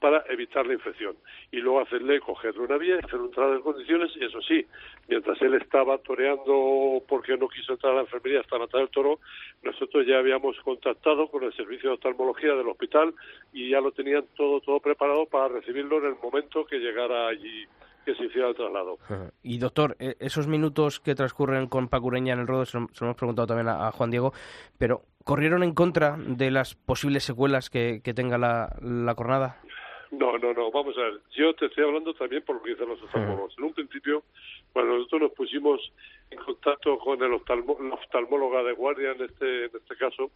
para evitar la infección. Y luego hacerle cogerle una vía, hacer un trato de condiciones, y eso sí, mientras él estaba toreando porque no quiso entrar a la enfermería hasta matar el toro, nosotros ya habíamos contactado con el servicio de oftalmología del hospital y ya lo tenían todo, todo preparado para recibirlo en el momento que llegara allí que se hiciera el traslado. <laughs> Y doctor, e-, esos minutos que transcurren con Pacureña en el rodo, se lo, hemos preguntado también a, Juan Diego, pero ¿corrieron en contra de las posibles secuelas que, tenga la, la jornada? No, no, no, vamos a ver. Yo te estoy hablando también por lo que dicen los oftalmólogos. En un principio, cuando nosotros nos pusimos en contacto con el oftalmóloga de guardia en este, en este caso,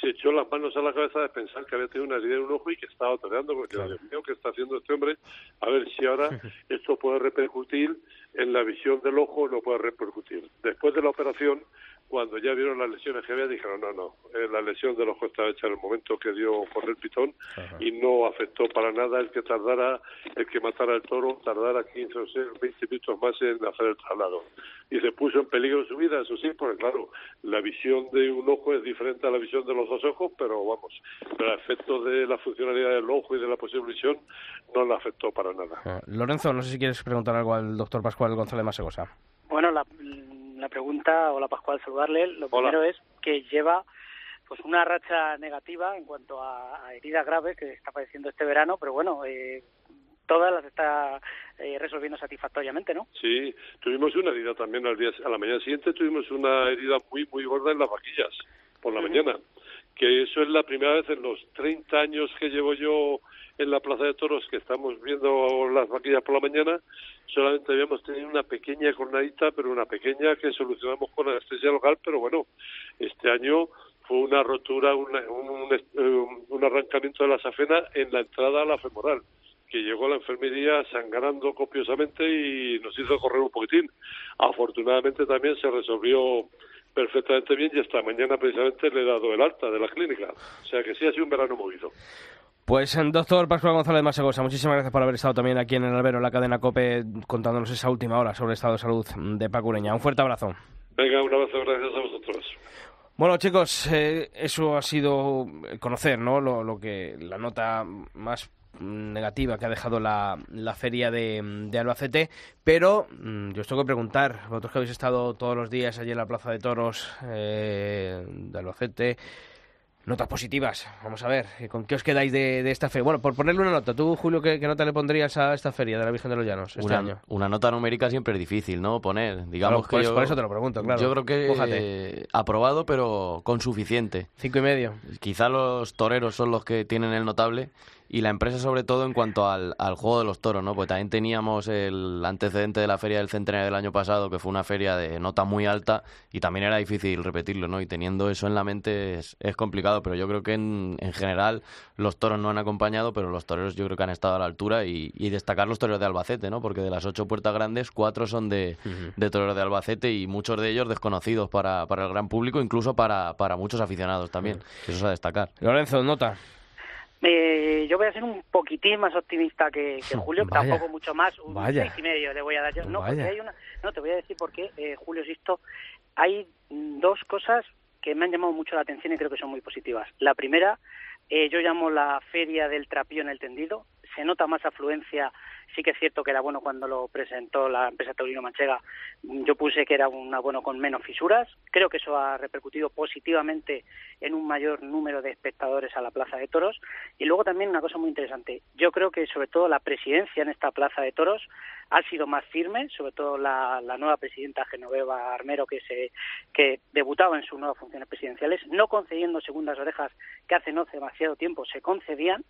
se echó las manos a la cabeza de pensar que había tenido una herida en un ojo y que estaba toreando, porque Dios mío, ¿qué está haciendo este hombre? A ver si ahora <laughs> esto puede repercutir en la visión del ojo o no puede repercutir. Después de la operación, cuando ya vieron las lesiones que había, dijeron, no, no, eh, la lesión del ojo estaba hecha en el momento que dio con el pitón y no afectó para nada el que tardara, el que matara el toro, tardara 15 o 20 minutos más en hacer el traslado. Y se puso en peligro su vida, eso sí, porque claro, la visión de un ojo es diferente a la visión de los dos ojos, pero vamos, el efecto de la funcionalidad del ojo y de la posible visión no la afectó para nada. Ah, Lorenzo, no sé si quieres preguntar algo al doctor Pascual González Masegosa. Bueno, la, la pregunta, hola Pascual, saludarle. Lo primero es que lleva pues una racha negativa en cuanto a, heridas graves que está padeciendo este verano, pero bueno, eh, todas las está eh, resolviendo satisfactoriamente, ¿no? Sí, tuvimos una herida también al día, a la mañana siguiente, tuvimos una herida muy, muy gorda en las vaquillas por la mañana, que eso es la primera vez en los 30 años que llevo yo en la Plaza de Toros que estamos viendo las vaquillas por la mañana, solamente habíamos tenido una pequeña jornadita, pero una pequeña que solucionamos con anestesia local, pero bueno, este año fue una rotura, un, un, arrancamiento de la safena en la entrada a la femoral, que llegó a la enfermería sangrando copiosamente y nos hizo correr un poquitín. Afortunadamente también se resolvió perfectamente bien y esta mañana precisamente le he dado el alta de la clínica. O sea que sí ha sido un verano movido. Pues doctor Pascual González Masegosa, muchísimas gracias por haber estado también aquí en el albero, en la cadena COPE, contándonos esa última hora sobre el estado de salud de Paco Ureña. Un fuerte abrazo. Venga, un abrazo, gracias a vosotros. Bueno, chicos, eh, eso ha sido conocer, ¿no? Lo, lo, que la nota más negativa que ha dejado la, la feria de, de, Albacete, pero mm, yo os tengo que preguntar, vosotros que habéis estado todos los días allí en la Plaza de Toros eh, de Albacete, Notas positivas, vamos a ver, ¿con qué os quedáis de, de esta feria? Bueno, por ponerle una nota, tú, Julio, ¿qué, ¿qué, nota le pondrías a esta feria de la Virgen de los Llanos este una, año? Una nota numérica siempre es difícil, ¿no? Poner, digamos claro, yo, por eso te lo pregunto, claro. Yo creo que eh, aprobado, pero con suficiente. Cinco y medio. Quizá los toreros son los que tienen el notable y la empresa sobre todo en cuanto al, al, juego de los toros, ¿no? Pues también teníamos el antecedente de la feria del centenario del año pasado, que fue una feria de nota muy alta y también era difícil repetirlo, ¿no? Y teniendo eso en la mente es, es complicado, pero yo creo que en, en, general los toros no han acompañado, pero los toreros yo creo que han estado a la altura y, y destacar los toreros de Albacete, ¿no? Porque de las ocho puertas grandes, cuatro son de, uh -huh. de toreros de Albacete y muchos de ellos desconocidos para, para el gran público, incluso para, para muchos aficionados también, uh -huh. eso es a destacar. Lorenzo, nota. Eh, yo voy a ser un poquitín más optimista que, que <laughs> Julio, Vaya. tampoco mucho más, un Vaya. seis y medio le voy a dar yo. No, porque hay una, no te voy a decir por qué, eh, Julio Sisto, hay dos cosas que me han llamado mucho la atención y creo que son muy positivas. La primera, eh, yo llamo la feria del trapío en el tendido, se nota más afluencia sí que es cierto que era bueno cuando lo presentó la empresa Taurino Manchega. Yo puse que era un abono con menos fisuras. Creo que eso ha repercutido positivamente en un mayor número de espectadores a la Plaza de Toros. Y luego también una cosa muy interesante. Yo creo que sobre todo la presidencia en esta Plaza de Toros ha sido más firme, sobre todo la, la nueva presidenta Genoveva Armero que se que debutaba en sus nuevas funciones presidenciales, no concediendo segundas orejas que hace no demasiado tiempo se concedían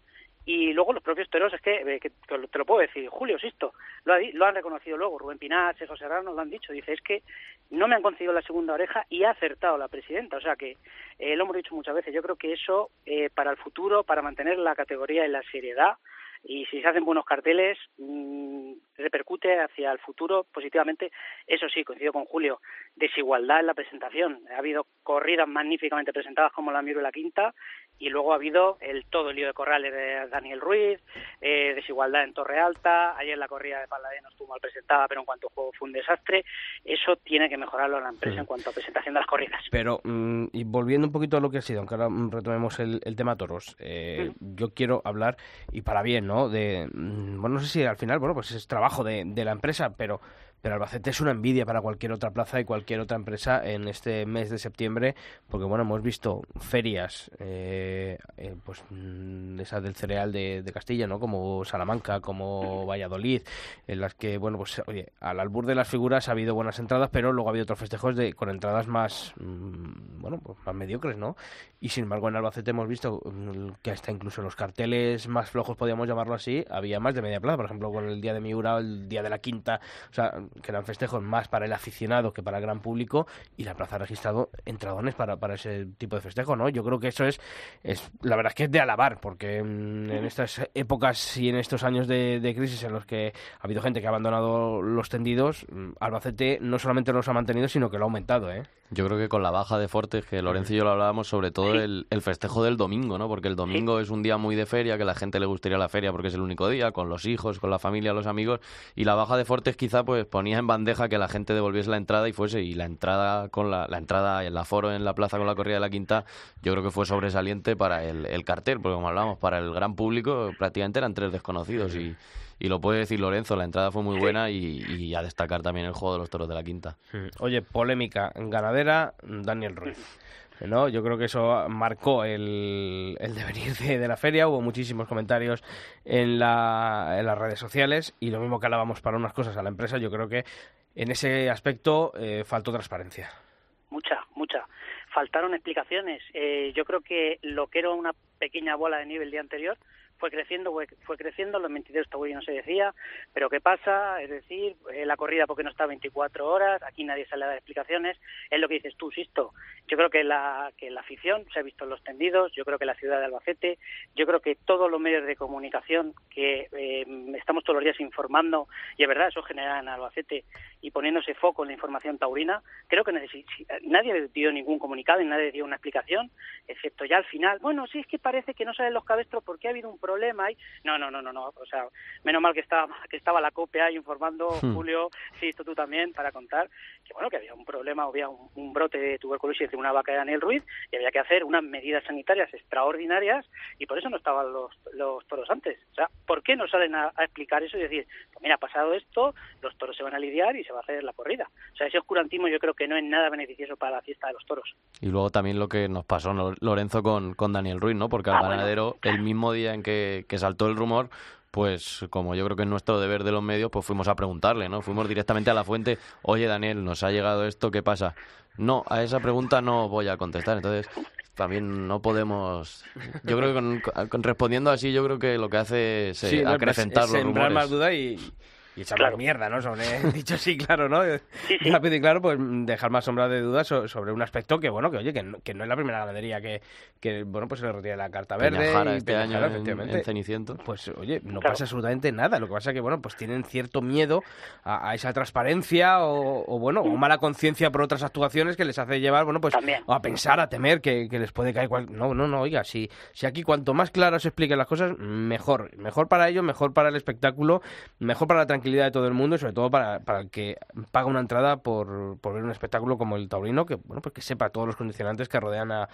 y luego los propios toreros, es que, eh, que, te lo puedo decir, Julio Sisto, lo, ha, lo han reconocido luego, Rubén Pinar, José Serrano lo han dicho, dice, es que no me han concedido la segunda oreja y ha acertado la presidenta, o sea que eh, lo hemos dicho muchas veces, yo creo que eso eh, para el futuro, para mantener la categoría y la seriedad, y si se hacen buenos carteles, mmm, repercute hacia el futuro positivamente. Eso sí, coincido con Julio, desigualdad en la presentación. Ha habido corridas magníficamente presentadas como la Miro y la Quinta, y luego ha habido el todo el lío de corrales de Daniel Ruiz, eh, desigualdad en Torre Alta, ayer la corrida de Paladino estuvo mal presentada, pero en cuanto a juego fue un desastre. Eso tiene que mejorarlo la empresa sí. en cuanto a presentación de las corridas. Pero, mmm, y volviendo un poquito a lo que ha sido, aunque ahora retomemos el, el tema toros, eh, mm. yo quiero hablar, y para bien, ¿no? De, bueno, no sé si al final, bueno, pues es trabajo de, de la empresa, pero pero Albacete es una envidia para cualquier otra plaza y cualquier otra empresa en este mes de septiembre, porque bueno, hemos visto ferias, eh, eh, pues mm, esas del cereal de, Castilla, ¿no? Como Salamanca, como Valladolid, en las que, bueno, pues oye, al albur de las figuras ha habido buenas entradas, pero luego ha habido otros festejos de, con entradas más, mmm, bueno, pues más mediocres, ¿no? Y sin embargo en Albacete hemos visto mm, que hasta incluso los carteles más flojos, podríamos llamarlo así, había más de media plaza, por ejemplo, con el día de Miura, el día de la Quinta, o sea, que eran festejos más para el aficionado que para el gran público y la plaza ha registrado entradones para, para ese tipo de festejo, ¿no? Yo creo que eso es, es la verdad es que es de alabar, porque en, en estas épocas y en estos años de, de, crisis en los que ha habido gente que ha abandonado los tendidos, Albacete no solamente los ha mantenido, sino que lo ha aumentado, ¿eh? Yo creo que con la baja de Fortes, que Lorenzo y yo lo hablábamos, sobre todo el, el festejo del domingo, ¿no? Porque el domingo es un día muy de feria, que la gente le gustaría la feria porque es el único día, con los hijos, con la familia, los amigos, y la baja de Fortes quizá pues ponía en bandeja que la gente devolviese la entrada y fuese, y la entrada con la, la entrada, el aforo en la plaza con la corrida de la quinta, yo creo que fue sobresaliente para el, el cartel, porque como hablábamos, para el gran público prácticamente eran tres desconocidos y y lo puede decir Lorenzo, la entrada fue muy buena y, y, a destacar también el juego de los toros de la quinta. Oye, polémica ganadera, Daniel Ruiz. ¿no? Yo creo que eso marcó el, el devenir de, de, la feria. Hubo muchísimos comentarios en, la, en las redes sociales y lo mismo que hablábamos para unas cosas a la empresa, yo creo que en ese aspecto eh, faltó transparencia. Mucha, mucha. Faltaron explicaciones. Eh, yo creo que lo que era una pequeña bola de nieve el día anterior fue creciendo, fue, creciendo, los 22 Togui no se decía, pero ¿qué pasa? Es decir, eh, la corrida porque no está 24 horas, aquí nadie sale a dar explicaciones, es lo que dices tú, Sisto. Yo creo que la, que la afición se ha visto en los tendidos, yo creo que la ciudad de Albacete, yo creo que todos los medios de comunicación que eh, estamos todos los días informando, y es verdad, eso genera en Albacete y poniéndose foco en la información taurina. Creo que si- nadie dio ningún comunicado y nadie dio una explicación, excepto ya al final. Bueno, sí es que parece que no salen los cabestros porque ha habido un problema ahí. No, no, no, no, no. O sea, menos mal que estaba, que estaba la informando, Hmm. Julio, sí, esto tú también, para contar que bueno, que había un problema, había un, un brote de tuberculosis de una vaca de Daniel Ruiz y había que hacer unas medidas sanitarias extraordinarias y por eso no estaban los, los toros antes. O sea, ¿por qué no salen a, a explicar eso y decir, pues mira, ha pasado esto, los toros se van a lidiar y se va a hacer la corrida? O sea, ese oscurantismo yo creo que no es nada beneficioso para la fiesta de los toros. Y luego también lo que nos pasó Lo- Lorenzo con, con Daniel Ruiz, ¿no? Porque al Ah, bueno, ganadero, el mismo día en que, que saltó el rumor, pues como yo creo que es nuestro deber de los medios, pues fuimos a preguntarle, ¿no? Fuimos directamente a la fuente, oye Daniel, nos ha llegado esto, ¿qué pasa? No, a esa pregunta no voy a contestar, entonces también no podemos... Yo creo que con, con- respondiendo así, yo creo que lo que hace es eh, Sí, no, acrecentar es los sembrar rumores. más duda y, y echar más Claro. mierda, ¿no? Sobre, <laughs> dicho así, claro, ¿no? Sí, sí. Rápido y claro, pues dejar más sombra de dudas so- sobre un aspecto que, bueno, que oye, que no, que no es la primera ganadería que, que bueno, pues se le retira la carta verde. Peñajara y este Peñajara, año en- efectivamente. en Ceniciento. Pues oye, no Claro. pasa absolutamente nada. Lo que pasa es que, bueno, pues tienen cierto miedo a, a esa transparencia o, o, bueno, o mala conciencia por otras actuaciones que les hace llevar, bueno, pues También. a pensar, a temer que, que les puede caer cual... No, no, no, oiga, si, si aquí cuanto más claro se expliquen las cosas, mejor. Mejor para ellos, mejor para el espectáculo, mejor para la tranquilidad de todo el mundo y sobre todo para, para el que paga una entrada por, por ver un espectáculo como el taurino, que, bueno, pues que sepa todos los condicionantes que rodean a,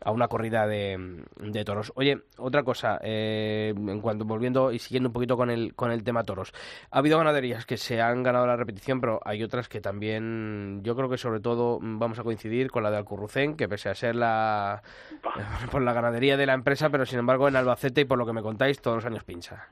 a una corrida de, de toros. Oye, otra cosa, eh, en cuanto volviendo y siguiendo un poquito con el, con el tema toros. Ha habido ganaderías que se han ganado la repetición, pero hay otras que también, yo creo que sobre todo mm, vamos a coincidir con la de Alcurrucén, que pese a ser la, <laughs> por la ganadería de la empresa, pero sin embargo en Albacete y por lo que me contáis, todos los años pincha.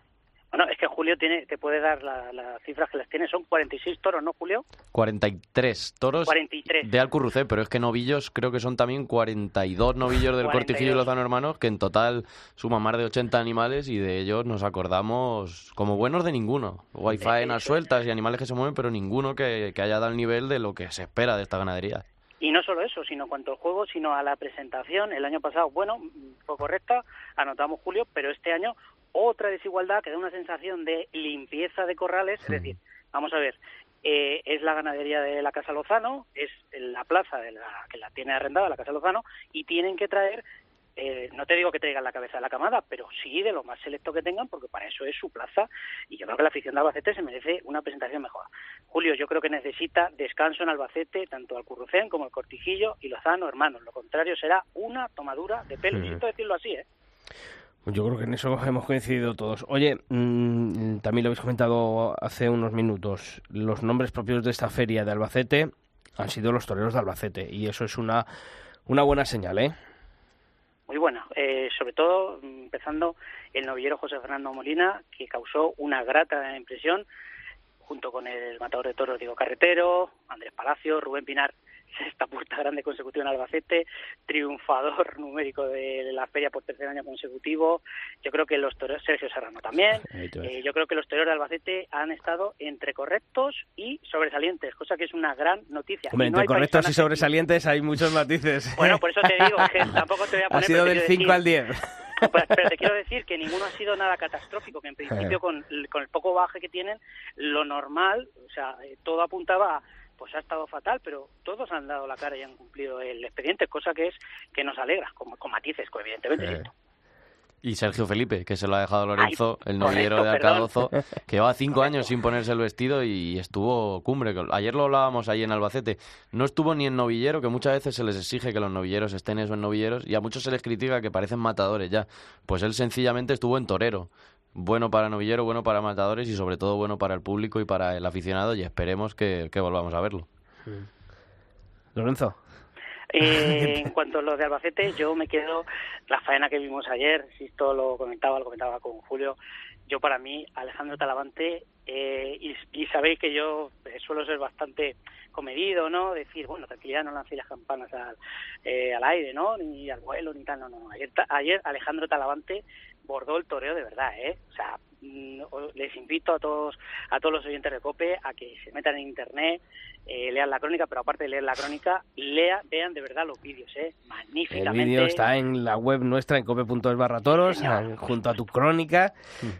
Es que Julio tiene, te puede dar la- las cifras que las tiene, son 46 toros, ¿no, Julio? 43 toros 43. de Alcurrucé, pero es que novillos creo que son también 42 novillos del 42. Cortijillo y Lozano Hermanos, que en total suman más de 80 animales y de ellos nos acordamos como buenos de ninguno. Luego hay faenas sueltas y animales que se mueven, pero ninguno que, que haya dado el nivel de lo que se espera de esta ganadería. Y no solo eso, sino cuanto al juego, sino a la presentación. El año pasado, bueno, fue correcta, anotamos Julio, pero este año otra desigualdad que da una sensación de limpieza de corrales. Es decir, vamos a ver, eh, es la ganadería de la Casa Lozano, es la plaza de la que la tiene arrendada la Casa Lozano, y tienen que traer eh, no te digo que traigan la cabeza de la camada, pero sí de lo más selecto que tengan, porque para eso es su plaza. Y yo creo que la afición de Albacete se merece una presentación mejor. Julio, yo creo que necesita descanso en Albacete, tanto al Currucén como al Cortijillo y Lozano, hermanos. Lo contrario será una tomadura de pelo. Siento decirlo así, ¿eh? Yo creo que en eso hemos coincidido todos. Oye, mm, también lo habéis comentado hace unos minutos. Los nombres propios de esta feria de Albacete han sido los toreros de Albacete. Y eso es una, una buena señal, ¿eh? Muy buena. Eh, sobre todo, empezando el novillero José Fernando Molina, que causó una grata impresión, junto con el matador de toros Diego Carretero, Andrés Palacio, Rubén Pinar, sexta puerta grande consecutiva en Albacete, triunfador <laughs> numérico de la feria por tercer año consecutivo. Yo creo que los toreros, Sergio Serrano también. <laughs> Eh, yo creo que los toreros de Albacete han estado entre correctos y sobresalientes, cosa que es una gran noticia. Hombre, no entre correctos y sobresalientes hay muchos matices. <laughs> Bueno, por eso te digo que tampoco te voy a ha poner... sido pero del quiero 5 decir- al 10. pues, pero te quiero decir que ninguno ha sido nada catastrófico, que en principio con, con el poco baje que tienen, lo normal, o sea, eh, todo apuntaba a, pues ha estado fatal, pero todos han dado la cara y han cumplido el expediente, cosa que es que nos alegra, con, con matices, evidentemente. Eh. Y Sergio Felipe, que se lo ha dejado Lorenzo, el novillero de. Arcadozo, <laughs> que lleva cinco años sin ponerse el vestido y estuvo cumbre. Ayer lo hablábamos ahí en Albacete. No estuvo ni en novillero, que muchas veces se les exige que los novilleros estén eso en novilleros, y a muchos se les critica que parecen matadores ya. Pues él sencillamente estuvo en torero. Bueno para novillero, bueno para matadores y sobre todo bueno para el público y para el aficionado, y esperemos que, que volvamos a verlo. Lorenzo. Eh, <laughs> en cuanto a los de Albacete, yo me quedo la faena que vimos ayer, si esto lo comentaba, lo comentaba con Julio, yo para mí, Alejandro Talavante, eh, y, y sabéis que yo eh, suelo ser bastante comedido, ¿no? Decir, bueno, tranquilidad, no lancéis las campanas al, eh, al aire, ¿no? Ni al vuelo, ni tal, no, no. Ayer, ta- ayer Alejandro Talavante bordó el toreo de verdad, ¿eh? O sea, les invito a todos a todos los oyentes de COPE a que se metan en internet, eh, lean la crónica, pero aparte de leer la crónica, lea, vean de verdad los vídeos, ¿eh? El Magníficamente. vídeo está en la web nuestra, en cope.es barra toros, junto a tu crónica.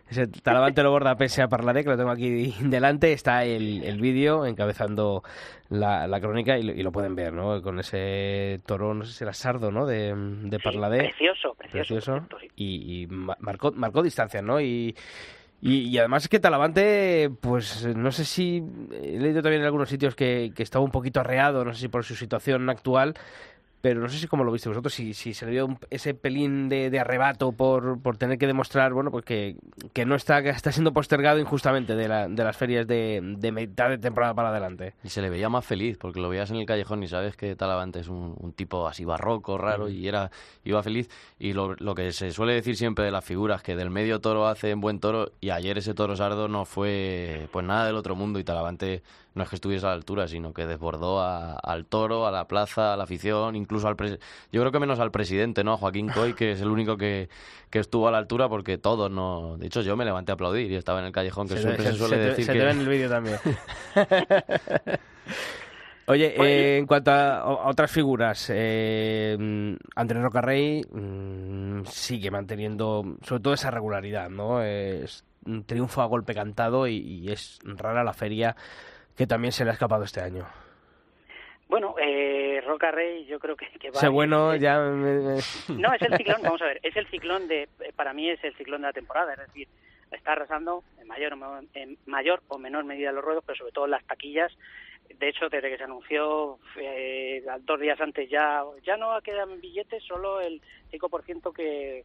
Ese Talavante lo borda pese a parlaré, que lo tengo aquí <laughs> delante. Está el, el vídeo encabezando la, la crónica y lo, y lo pueden ver, ¿no? Con ese toro, no sé si era sardo, ¿no? De, de Parladé. Precioso, precioso. Precioso. Y, y ma- marcó, marcó distancia, ¿no? Y, y, y además es que Talavante, pues no sé si he leído también en algunos sitios que, que estaba un poquito arreado, no sé si por su situación actual, pero no sé si cómo lo viste vosotros, si, si se le dio un- ese pelín de, de arrebato por, por tener que demostrar, bueno, pues que, que no está, que está siendo postergado injustamente de, la, de las ferias de, de mitad de temporada para adelante. Y se le veía más feliz, porque lo veías en el callejón y sabes que Talavante es un, un tipo así barroco, raro, y era iba feliz. Y lo, lo que se suele decir siempre de las figuras, que del medio toro hace un buen toro, y ayer ese toro sardo no fue pues nada del otro mundo, y Talavante no es que estuviese a la altura, sino que desbordó a- al toro, a la plaza, a la afición, incluso al... pres- Yo creo que menos al presidente, ¿no? A Joaquín Coy, que es el único que, que estuvo a la altura, porque todos no... De hecho, yo me levanté a aplaudir y estaba en el callejón, que Se siempre te- se, suele se te- decir se que... te ve en el vídeo también. <laughs> Oye, eh, en cuanto a, a otras figuras, eh, mm, Andrés Rocarrey mm, sigue manteniendo sobre todo esa regularidad, ¿no? Es un triunfo a golpe cantado y, y es rara la feria que también se le ha escapado este año. Bueno, eh, Roca Rey yo creo que, que va... Ese bueno ya... <laughs> No, es el ciclón, vamos a ver, es el ciclón de, para mí es el ciclón de la temporada, es decir, está arrasando en mayor o, menor, en mayor o menor medida los ruedos, pero sobre todo las taquillas. De hecho, desde que se anunció eh, dos días antes ya ya no quedan billetes, solo el 5% que,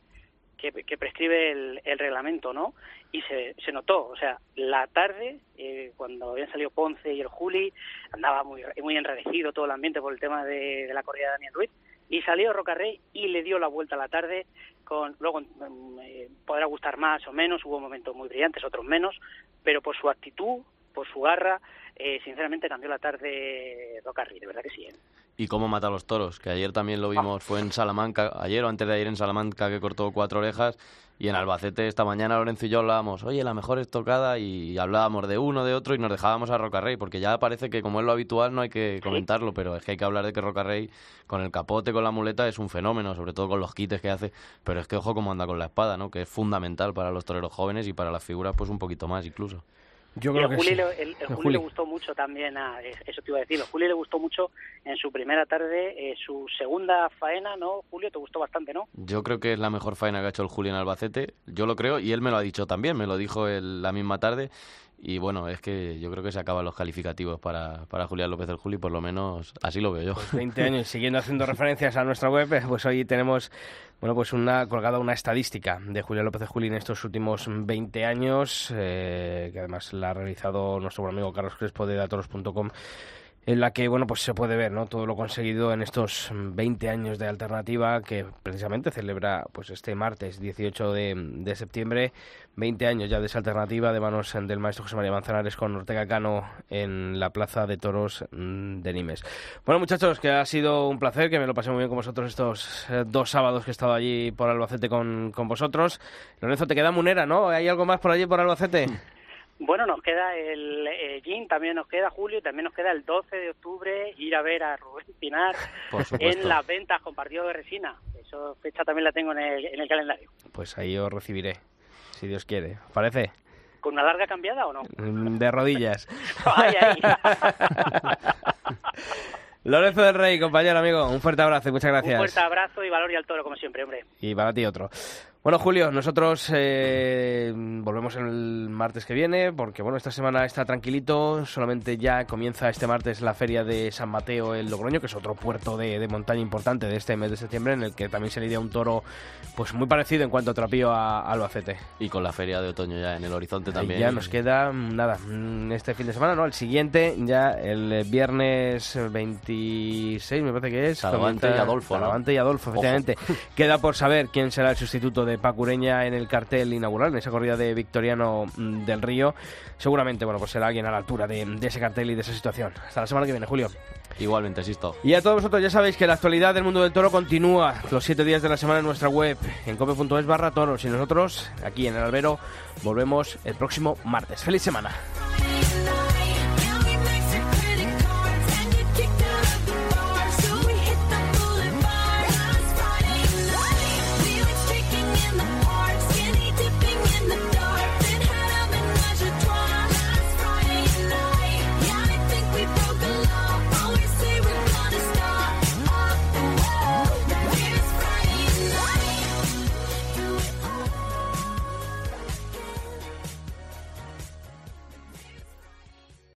que, prescribe el, el reglamento, ¿no? Y se, se notó, o sea, la tarde, eh, cuando habían salido Ponce y el Juli, andaba muy, muy enrarecido todo el ambiente por el tema de, de la corrida de Daniel Ruiz, y salió Rocarrey y le dio la vuelta a la tarde con luego mm, eh, podrá gustar más o menos hubo momentos muy brillantes otros menos pero por su actitud por su garra eh, sinceramente cambió la tarde Rocarrey de verdad que sí ¿eh? Y cómo mata a los toros, que ayer también lo vimos, fue en Salamanca, ayer o antes de ayer en Salamanca que cortó cuatro orejas y en Albacete esta mañana Lorenzo y yo hablábamos, oye, la mejor estocada y hablábamos de uno, de otro y nos dejábamos a Rocarrey, porque ya parece que como es lo habitual no hay que comentarlo, pero es que hay que hablar de que Rocarrey con el capote, con la muleta es un fenómeno, sobre todo con los quites que hace, pero es que ojo cómo anda con la espada, ¿no? Que es fundamental para los toreros jóvenes y para las figuras pues un poquito más incluso. Yo Y creo el que Juli, sí. le, el, el El Juli Juli. le gustó mucho también, a, es- eso te iba a decir, el Juli le gustó mucho en su primera tarde, eh, su segunda faena, ¿no? Julio, te gustó bastante, ¿no? Yo creo que es la mejor faena que ha hecho el Juli en Albacete. Yo lo creo y él me lo ha dicho también, me lo dijo él la misma tarde. Y bueno, es que yo creo que se acaban los calificativos para, para Julián López del Juli, por lo menos así lo veo yo. 20 años, siguiendo haciendo referencias a nuestra web, eh, pues hoy tenemos bueno pues una colgada una estadística de Julio López de Juli en estos últimos 20 años, eh, que además la ha realizado nuestro buen amigo Carlos Crespo de datoros.com en la que bueno pues se puede ver no todo lo conseguido en estos 20 años de alternativa que precisamente celebra pues este martes 18 de, de septiembre 20 años ya de esa alternativa de manos del maestro José María Manzanares con Ortega Cano en la plaza de toros mm, de Nimes bueno muchachos que ha sido un placer que me lo pasé muy bien con vosotros estos eh, dos sábados que he estado allí por Albacete con, con vosotros Lorenzo te queda Munera ¿no? ¿hay algo más por allí por Albacete? <laughs> Bueno, nos queda el eh, Gin, también nos queda Julio, y también nos queda el 12 de octubre ir a ver a Rubén Pinar <laughs> en las ventas con partido de resina. Esa fecha también la tengo en el, en el calendario. pues ahí os recibiré si Dios quiere ¿os parece? ¿Con una larga cambiada o no? Mm, de rodillas <laughs> Ay, ay. <laughs> Lorenzo del Rey, compañero amigo, un fuerte abrazo y muchas Un gracias. fuerte abrazo y valor y al toro, como siempre, hombre. Y para ti otro. Bueno, Julio, nosotros eh, volvemos el martes que viene, porque bueno, esta semana está tranquilito, solamente ya comienza este martes la feria de San Mateo en Logroño, que es otro puerto de, de montaña importante de este mes de septiembre, en el que también se lidia un toro pues muy parecido en cuanto a trapío a, a Albacete. Y con la feria de otoño ya en el horizonte también. ya nos queda mm, nada, mm, este fin de semana, ¿no? El siguiente, ya el eh, viernes 26, me parece que es. Comienza- y Adolfo, ¿no? Talavante y Adolfo, Ojo. efectivamente. <laughs> queda por saber quién será el sustituto de de Pacureña en el cartel inaugural, en esa corrida de Victoriano mm, del Río, seguramente bueno, pues será alguien a la altura de, de ese cartel y de esa situación. Hasta la semana que viene, Julio. Igualmente, Sisto. Y a todos vosotros ya sabéis que la actualidad del mundo del toro continúa los siete días de la semana en nuestra web, en cope.es barra toros. Y nosotros, aquí en el albero, volvemos el próximo martes. ¡Feliz semana!